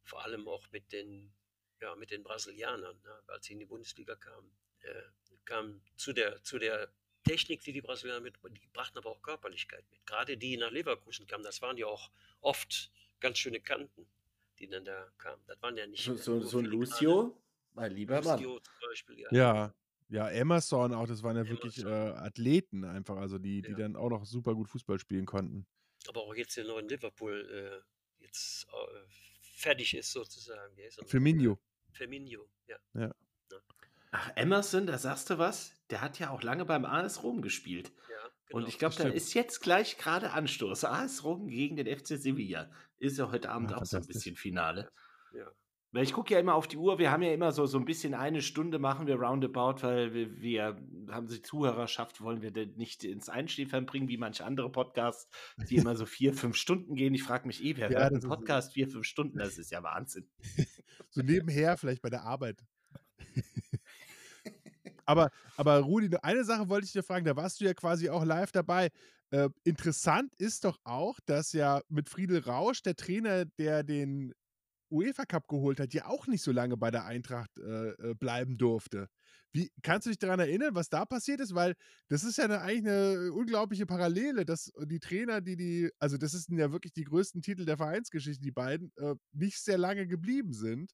vor allem auch mit den, ja, mit den Brasilianern, ne, als sie in die Bundesliga kamen. Äh, kam zu der, zu der Technik, die die Brasilianer mit, die brachten aber auch Körperlichkeit mit. Gerade die nach Leverkusen kamen, das waren ja auch oft ganz schöne Kanten, die dann da kamen. Das waren ja nicht So, so, so ein. Lucio, mein lieber Mann. Lucio zum Beispiel, ja. Ja, ja, Emerson auch, das waren ja wirklich äh, Emerson. Athleten einfach, also die, die Ja. dann auch noch super gut Fußball spielen konnten. aber auch jetzt der neue Liverpool äh, jetzt äh, fertig ist sozusagen. Firmino. Firmino, ja. Ach, Emerson, da sagst du was? Der hat ja auch lange beim AS Rom gespielt. ja Und genau. ich glaube, da ist jetzt gleich gerade Anstoß. AS Rom gegen den FC Sevilla. Ist ja heute Abend Ah, auch so ein bisschen Finale. ja. Weil ich gucke ja immer auf die Uhr. Wir haben ja immer so, so ein bisschen eine Stunde machen wir roundabout, weil wir, wir haben die Zuhörerschaft, wollen wir denn nicht ins Einschläfern bringen, wie manche andere Podcasts, die immer so vier, fünf Stunden gehen. Ich frage mich eh, wer Ja, hört einen Podcast vier, fünf Stunden? Das ist ja Wahnsinn. So nebenher vielleicht bei der Arbeit. aber, aber Rudi, eine Sache wollte ich dir fragen, da warst du ja quasi auch live dabei. Äh, interessant ist doch auch, dass ja mit Friedel Rausch, der Trainer, der den UEFA Cup geholt hat, ja auch nicht so lange bei der Eintracht äh, äh, bleiben durfte. Wie, kannst du dich daran erinnern, was da passiert ist? Weil das ist ja eine, eigentlich eine unglaubliche Parallele, dass die Trainer, die die, also das sind ja wirklich die größten Titel der Vereinsgeschichte, die beiden, äh, nicht sehr lange geblieben sind,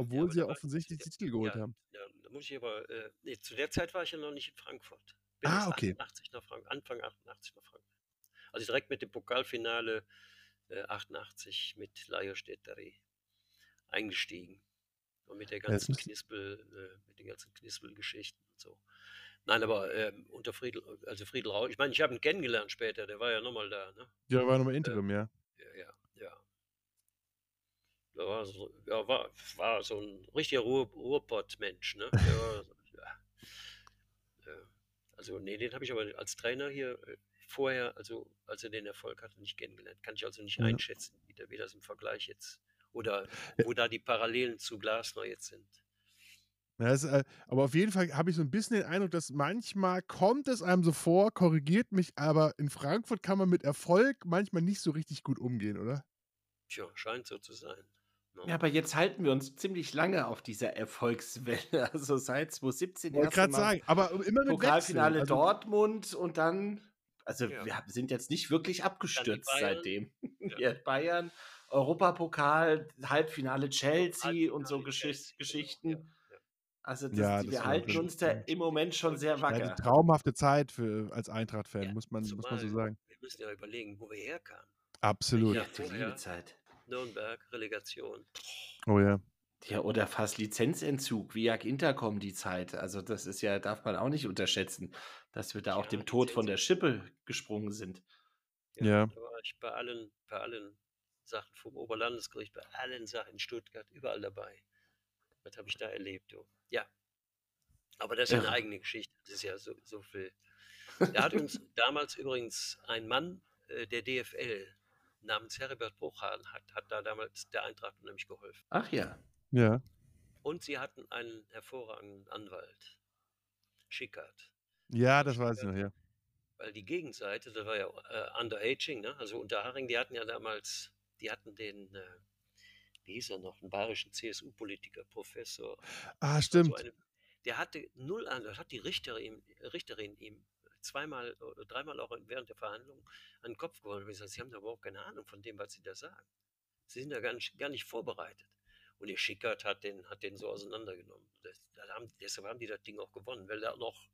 obwohl sie ja war- offensichtlich die Titel geholt ja, haben. Ja, da muss ich aber, äh, nee, zu der Zeit war ich ja noch nicht in Frankfurt. Bin Ah, okay. 88 nach Frankfurt, Anfang 88 nach Frankfurt. Also direkt mit dem Pokalfinale äh, 88 mit Lajos Städteri eingestiegen. Und mit der ganzen Knispel, äh, mit den ganzen Knispelgeschichten und so. Nein, aber ähm, unter Friedel, also Friedel Rausch, ich meine, ich habe ihn kennengelernt später, der war ja nochmal da, ne? Ja, war nochmal Interim, ja. Ja, ja, Da war so, ja, war, war so ein richtiger Ruhr, Ruhrpott-Mensch, ne? Der war, ja. Also, nee, den habe ich aber als Trainer hier äh, vorher, also als er den Erfolg hatte, nicht kennengelernt. Kann ich also nicht Ja. einschätzen, wie, der, wie das im Vergleich jetzt oder wo da die Parallelen zu Glasner jetzt sind. Ja, das, äh, aber auf jeden Fall habe ich so ein bisschen den Eindruck, dass manchmal kommt es einem so vor, korrigiert mich, aber in Frankfurt kann man mit Erfolg manchmal nicht so richtig gut umgehen, oder? Tja, scheint so zu sein. Ne? Ja, aber jetzt halten wir uns ziemlich lange auf dieser Erfolgswelle. Also seit 2017 Wollte gerade sagen, aber immer mit Pokalfinale. Also, Dortmund und dann, also Ja. wir sind jetzt nicht wirklich abgestürzt Bayern. seitdem. Ja. Ja. Bayern, Europapokal, Halbfinale Chelsea und so Halbfinale Geschicht Chelsea, genau, Geschichten. ja, ja. Also das, Ja, das wir halten uns da im Moment schon sehr Ja, wacker. die traumhafte Zeit für, als Eintracht-Fan, Ja, muss, man, muss man so sagen. Wir müssen ja überlegen, wo wir herkamen. Absolut. ja, Ja, die Zeit. Nürnberg, Relegation. Oh ja. Ja, oder fast Lizenzentzug, Viag Intercom die Zeit. Also das ist ja, darf man auch nicht unterschätzen, dass wir da auch Ja, dem Tod von der Schippe gesprungen sind. Ja. Da war ich bei allen, bei allen Sachen vom Oberlandesgericht, bei allen Sachen in Stuttgart, überall dabei. Was habe ich da erlebt, du? Ja. Aber das ist ja eine Ja. eigene Geschichte. Das ist ja so, so viel. Da hat uns damals übrigens ein Mann äh, der DFL namens Heribert Bruchhahn hat, hat da damals der Eintracht unheimlich geholfen. Ach ja. Ja. Und sie hatten einen hervorragenden Anwalt, Schickert. Ja, das weiß ich noch, ja. Weil die Gegenseite, das war ja äh, Underaging, ne? also Unterhaching, die hatten ja damals, die hatten den, äh, wie hieß er noch, einen bayerischen CSU-Politiker, Professor. Ah, so stimmt. eine, der hatte null an, das hat die Richterin, Richterin ihm zweimal oder dreimal auch während der Verhandlung an den Kopf geworfen und gesagt, Sie haben da überhaupt keine Ahnung von dem, was Sie da sagen. Sie sind da gar nicht, gar nicht vorbereitet. Und ihr Schickert hat den, hat den so auseinandergenommen. Das, da haben, deshalb haben die das Ding auch gewonnen, weil da noch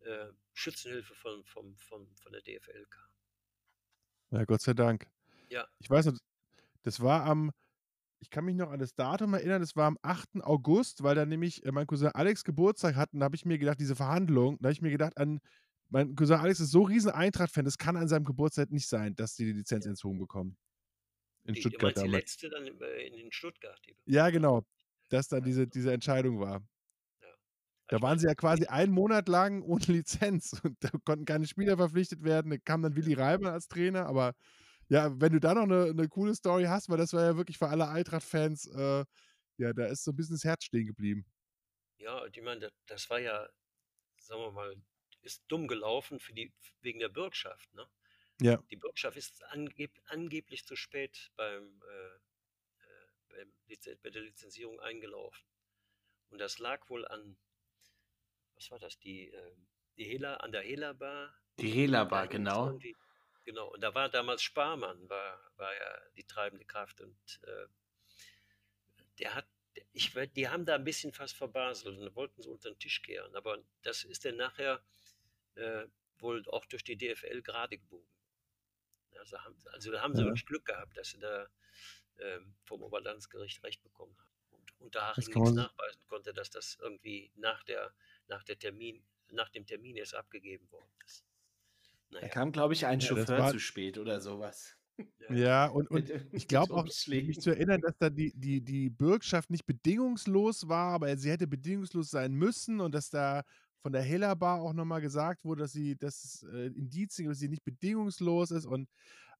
äh, Schützenhilfe von, von, von, von der DFL kam. Ja, Gott sei Dank. Ja. Ich weiß noch, das war am, ich kann mich noch an das Datum erinnern, das war am 8. August, weil da nämlich äh, mein Cousin Alex Geburtstag hatten, da habe ich mir gedacht, diese Verhandlung, da habe ich mir gedacht, an, mein Cousin Alex ist so riesen Eintracht-Fan, das kann an seinem Geburtstag nicht sein, dass die die Lizenz entzogen bekommen. In Die, Stuttgart meinst die damals. letzte dann in, äh, in Stuttgart? Die, Ja, genau. Dass dann Ja, diese, genau. diese Entscheidung war. Da Ich waren sie ja quasi einen Monat lang ohne Lizenz und da konnten keine Spieler verpflichtet werden. Da kam dann Willi Reimann als Trainer, aber ja, wenn du da noch eine, eine coole Story hast, weil das war ja wirklich für alle Eintracht-Fans, äh, ja, da ist so ein bisschen das Herz stehen geblieben. Ja, ich meine, das, das war ja, sagen wir mal, ist dumm gelaufen für die, wegen der Bürgschaft. Ne? Ja. Die Bürgschaft ist angeb, angeblich zu spät beim, äh, äh, bei der Lizenzierung eingelaufen. Und das lag wohl an, was war das, die, äh, die Hela, an der Hela-Bar. Die Hela-Bar, genau. Genau, und da war damals Sparmann, war, war ja die treibende Kraft und äh, der hat, ich, die haben da ein bisschen fast verbaselt und wollten so unter den Tisch kehren, aber das ist dann nachher äh, wohl auch durch die DFL gerade gebogen. Also, haben, also da haben sie Ja. wirklich Glück gehabt, dass sie da ähm, vom Oberlandesgericht Recht bekommen haben. Und Unterhaching nichts nachweisen konnte, dass das irgendwie nach, der, nach, der Termin, nach dem Termin erst abgegeben worden ist. Da Naja, kam, glaube ich, ein Ja, Chauffeur war- zu spät oder sowas. Ja, und, und Mit- ich glaube auch, mich zu erinnern, dass da die, die, die Bürgschaft nicht bedingungslos war, aber sie hätte bedingungslos sein müssen und dass da von der Hella Bar auch nochmal gesagt wurde, dass sie, dass es äh, Indizien, dass sie nicht bedingungslos ist und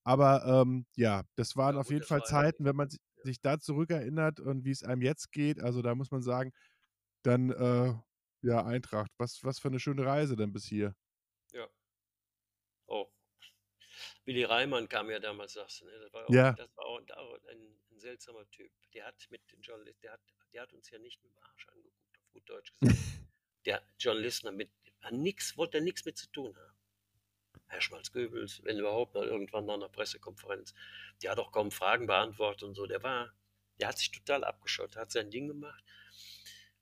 aber ähm, ja, das waren Ja, auf jeden das Fall Zeiten, wenn man sich da zurückerinnert und wie es einem jetzt geht, also da muss man sagen, dann äh, ja, Eintracht, was, was für eine schöne Reise dann bis hier. Ja. Auch. Willi Reimann kam ja damals, sagst du, ne? Das war auch, Ja. das war auch, auch ein, ein seltsamer Typ. Der hat mit den Journalisten, der hat, der hat uns ja nicht mit dem Arsch angeguckt, auf gut Deutsch gesagt. der Journalisten damit hat nix, wollte nichts mit zu tun haben. Herr Schmalz-Goebbels, wenn überhaupt mal irgendwann nach einer Pressekonferenz, der hat auch kaum Fragen beantwortet und so. Der war, der hat sich total abgeschottet, hat sein Ding gemacht.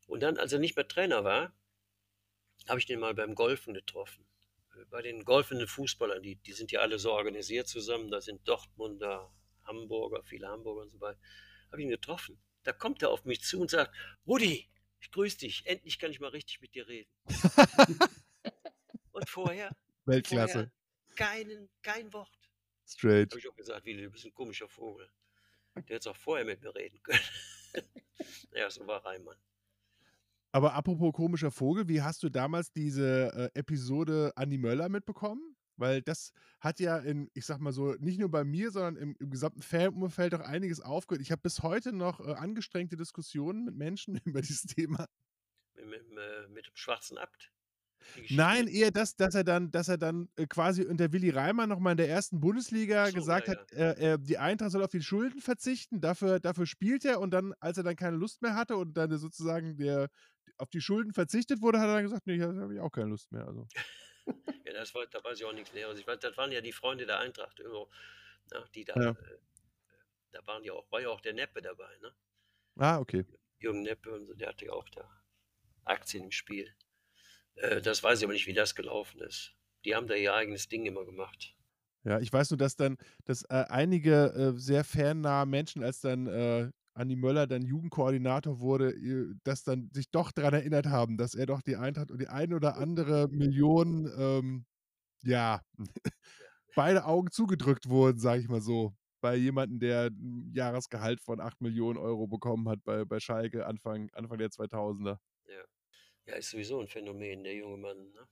Und dann, als er nicht mehr Trainer war, habe ich den mal beim Golfen getroffen. Bei den golfenden Fußballern, die, die sind ja alle so organisiert zusammen, da sind Dortmunder, Hamburger, viele Hamburger und so weiter. Habe ich ihn getroffen. Da kommt er auf mich zu und sagt, Rudi, ich grüße dich, endlich kann ich mal richtig mit dir reden. und vorher, Weltklasse. vorher keinen, kein Wort. Straight. Habe ich auch gesagt, Willi, du bist ein komischer Vogel. Der hätte auch vorher mit mir reden können. ja, so war Reimann. Aber apropos komischer Vogel, wie hast du damals diese äh, Episode Andi Möller mitbekommen? Weil das hat ja in, ich sag mal so, nicht nur bei mir, sondern im, im gesamten Fanumfeld auch einiges aufgehört. Ich habe bis heute noch äh, angestrengte Diskussionen mit Menschen über dieses Thema. Mit, mit, äh, mit dem schwarzen Abt. Nein, eher das, dass er dann, dass er dann äh, quasi unter Willi Reimann nochmal in der ersten Bundesliga so, gesagt ja, hat, äh, die Eintracht soll auf die Schulden verzichten, dafür, dafür spielt er und dann, als er dann keine Lust mehr hatte und dann sozusagen der auf die Schulden verzichtet wurde, hat er dann gesagt, nee, da habe ich auch keine Lust mehr. Also. Ja, das war, da weiß ich auch nichts Näheres. Ich weiß, das waren ja die Freunde der Eintracht, immer, na, die da, Ja. äh, da waren ja auch, war ja auch der Neppe dabei, ne? Ah, okay. Jürgen Neppe und so, der hatte ja auch da Aktien im Spiel. Äh, das weiß ich aber nicht, wie das gelaufen ist. Die haben da ihr eigenes Ding immer gemacht. Ja, ich weiß nur, dass dann, dass äh, einige äh, sehr fernnahe Menschen, als dann äh, Andi Möller dann Jugendkoordinator wurde, äh, dass dann sich doch daran erinnert haben, dass er doch die Eintracht und die ein oder andere Million, ähm, ja, beide Augen zugedrückt wurden, sage ich mal so. bei jemandem, der ein Jahresgehalt von 8 Millionen Euro bekommen hat bei, bei Schalke Anfang, Anfang der 2000er. Ja. ja, ist sowieso ein Phänomen, der junge Mann. Ne?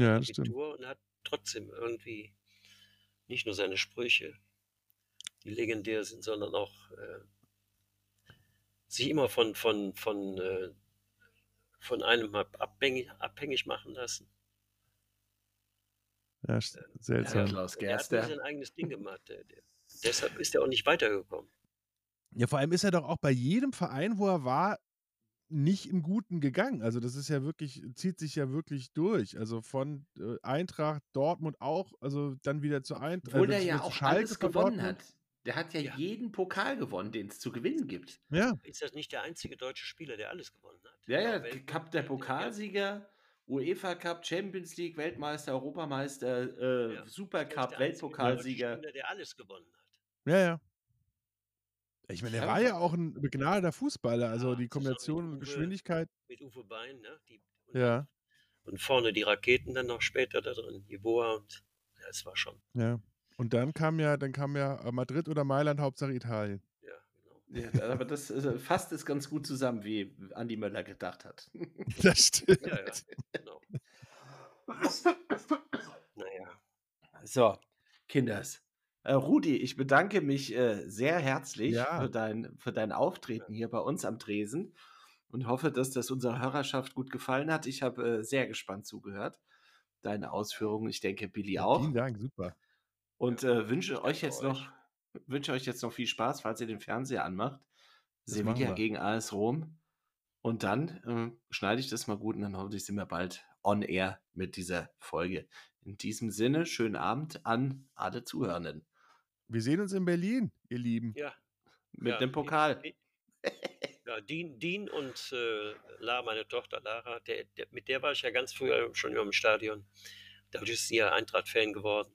Ja, das stimmt. Und hat trotzdem irgendwie nicht nur seine Sprüche, die legendär sind, sondern auch äh, sich immer von, von, von, äh, von einem abhängig, abhängig machen lassen. Ja, Ja, seltsam. Klaus Der hat Gerst, der, sein eigenes Ding gemacht. Der, der, deshalb ist er auch nicht weitergekommen. Ja, vor allem ist er doch auch bei jedem Verein, wo er war, nicht im Guten gegangen. Also das ist ja wirklich, zieht sich ja wirklich durch. Also von äh, Eintracht, Dortmund auch, also dann wieder zu Eintracht. obwohl er ja auch alles gewonnen hat. Der hat ja, Ja. jeden Pokal gewonnen, den es zu gewinnen gibt. Ja, Ist das nicht der einzige deutsche Spieler, der alles gewonnen hat? Ja, ja, Auch Welt- Cup der Pokalsieger, UEFA Cup, Champions League, Weltmeister, Europameister, äh, Ja. Super Er ist Cup, der einzige Weltpokalsieger. Spieler, der alles gewonnen hat. ja, ja. Ich meine, er Ja, war ja auch ein begnadeter Fußballer. Also Ja, die Kombination und Uwe. Geschwindigkeit. Mit Uwe Bein, ne? Die, und, Ja, und vorne die Raketen dann noch später da drin, Jeboa und ja, es war schon, ja. Und dann kam ja, dann kam ja äh, Madrid oder Mailand, Hauptsache Italien. ja, genau. Aber das äh, fasst es ganz gut zusammen, wie Andi Möller gedacht hat. Das stimmt. Ja, ja, genau. Naja, So, Kinders. Äh, Rudi, ich bedanke mich äh, sehr herzlich Ja. für, dein, für dein Auftreten hier bei uns am Tresen und hoffe, dass das unserer Hörerschaft gut gefallen hat. Ich habe äh, sehr gespannt zugehört. Deine Ausführungen, ich denke, Billy auch. Vielen Dank, super. Und äh, wünsche Ich euch jetzt euch. noch wünsche euch jetzt noch viel Spaß, falls ihr den Fernseher anmacht. Das Sevilla gegen AS Rom. Und dann äh, schneide ich das mal gut und dann hoffentlich sind wir bald on air mit dieser Folge. In diesem Sinne, schönen Abend an alle Zuhörenden. Wir sehen uns in Berlin, ihr Lieben. ja. Mit ja, dem Pokal. Ja, Dean, Dean und äh, Lara, meine Tochter Lara, der, der, mit der war ich ja ganz früher schon immer im Stadion. Dadurch ist sie ja Eintracht-Fan geworden.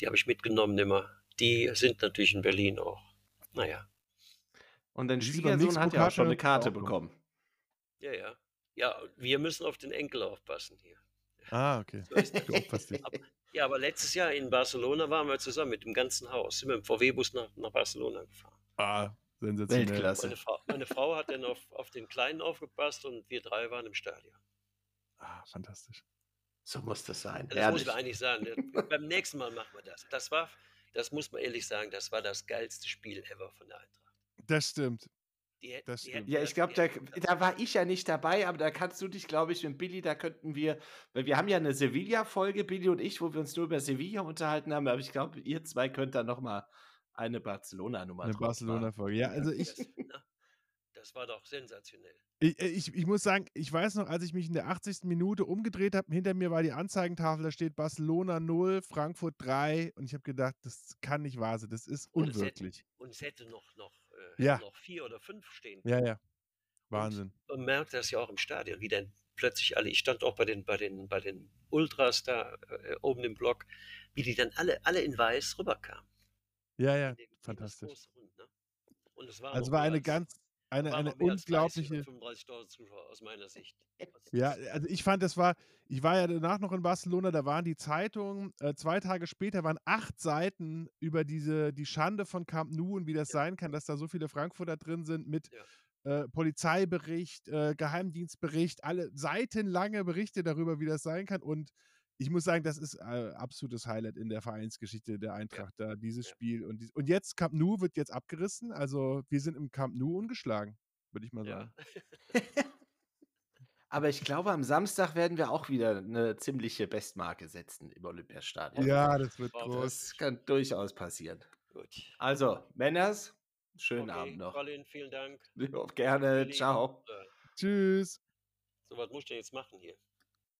Die habe ich mitgenommen immer. Die sind natürlich in Berlin auch. Naja, Und dein Schwiegersohn hat ja auch schon eine Karte bekommen. ja, ja. Ja, wir müssen auf den Enkel aufpassen hier. Ah, okay. So. Aber, ja, aber letztes Jahr in Barcelona waren wir zusammen mit dem ganzen Haus. Sind wir im VW-Bus nach, nach Barcelona gefahren. Ah, sensationell. Weltklasse. Meine Frau, meine Frau hat dann auf, auf den Kleinen aufgepasst und wir drei waren im Stadion. Ah, fantastisch. So muss das sein. Das Ehrlich. muss man eigentlich sagen. ne? Beim nächsten Mal machen wir das. Das war, das muss man ehrlich sagen, das war das geilste Spiel ever von der Eintracht. Das stimmt. Die, Das die Ja, ich glaube, da, da war ich ja nicht dabei, aber da kannst du dich, glaube ich, mit Billy, da könnten wir, weil wir haben ja eine Sevilla-Folge, Billy und ich, wo wir uns nur über Sevilla unterhalten haben, aber ich glaube, ihr zwei könnt da nochmal eine Barcelona-Nummer Eine. Barcelona-Folge. Ja, also ich, Das, na, das war doch sensationell. Ich, ich, ich muss sagen, ich weiß noch, als ich mich in der 80. Minute umgedreht habe, hinter mir war die Anzeigentafel, da steht Barcelona 0, Frankfurt 3 und ich habe gedacht, das kann nicht wahr sein, das ist Und es hätte- unwirklich. Und es hätte noch, noch, äh, Ja. noch vier oder fünf stehen Ja, ja. Wahnsinn. man merkt das ja auch im Stadion, wie dann plötzlich alle, ich stand auch bei den, bei den, bei den Ultras da äh, oben im Block, wie die dann alle, alle in weiß rüberkamen. Ja, ja, den- fantastisch. Rund, ne? Und es war Also war eine ganz, eine, eine noch mehr als 30 unglaubliche. oder 35.000 Zuschauer aus meiner Sicht. Ja, also ich fand, das war, ich war ja danach noch in Barcelona, da waren die Zeitungen, äh, zwei Tage später waren acht Seiten über diese, die Schande von Camp Nou und wie das sein kann, dass da so viele Frankfurter drin sind mit äh, Polizeibericht, äh, Geheimdienstbericht, alle seitenlange Berichte darüber, wie das sein kann und ich muss sagen, das ist äh, absolutes Highlight in der Vereinsgeschichte der Eintracht, da dieses Ja. Spiel. Und, dies, und jetzt Camp Nou wird jetzt abgerissen. Also wir sind im Camp Nou ungeschlagen, würde ich mal sagen. ja. Aber ich glaube, am Samstag werden wir auch wieder eine ziemliche Bestmarke setzen im Olympiastadion. Ja, das wird groß. Das kann durchaus passieren. Gut. Also, Männers, schönen Okay, Abend noch. Colin, vielen Dank. Ja, Gerne, ciao. äh, Tschüss. So, was muss ich denn jetzt machen hier?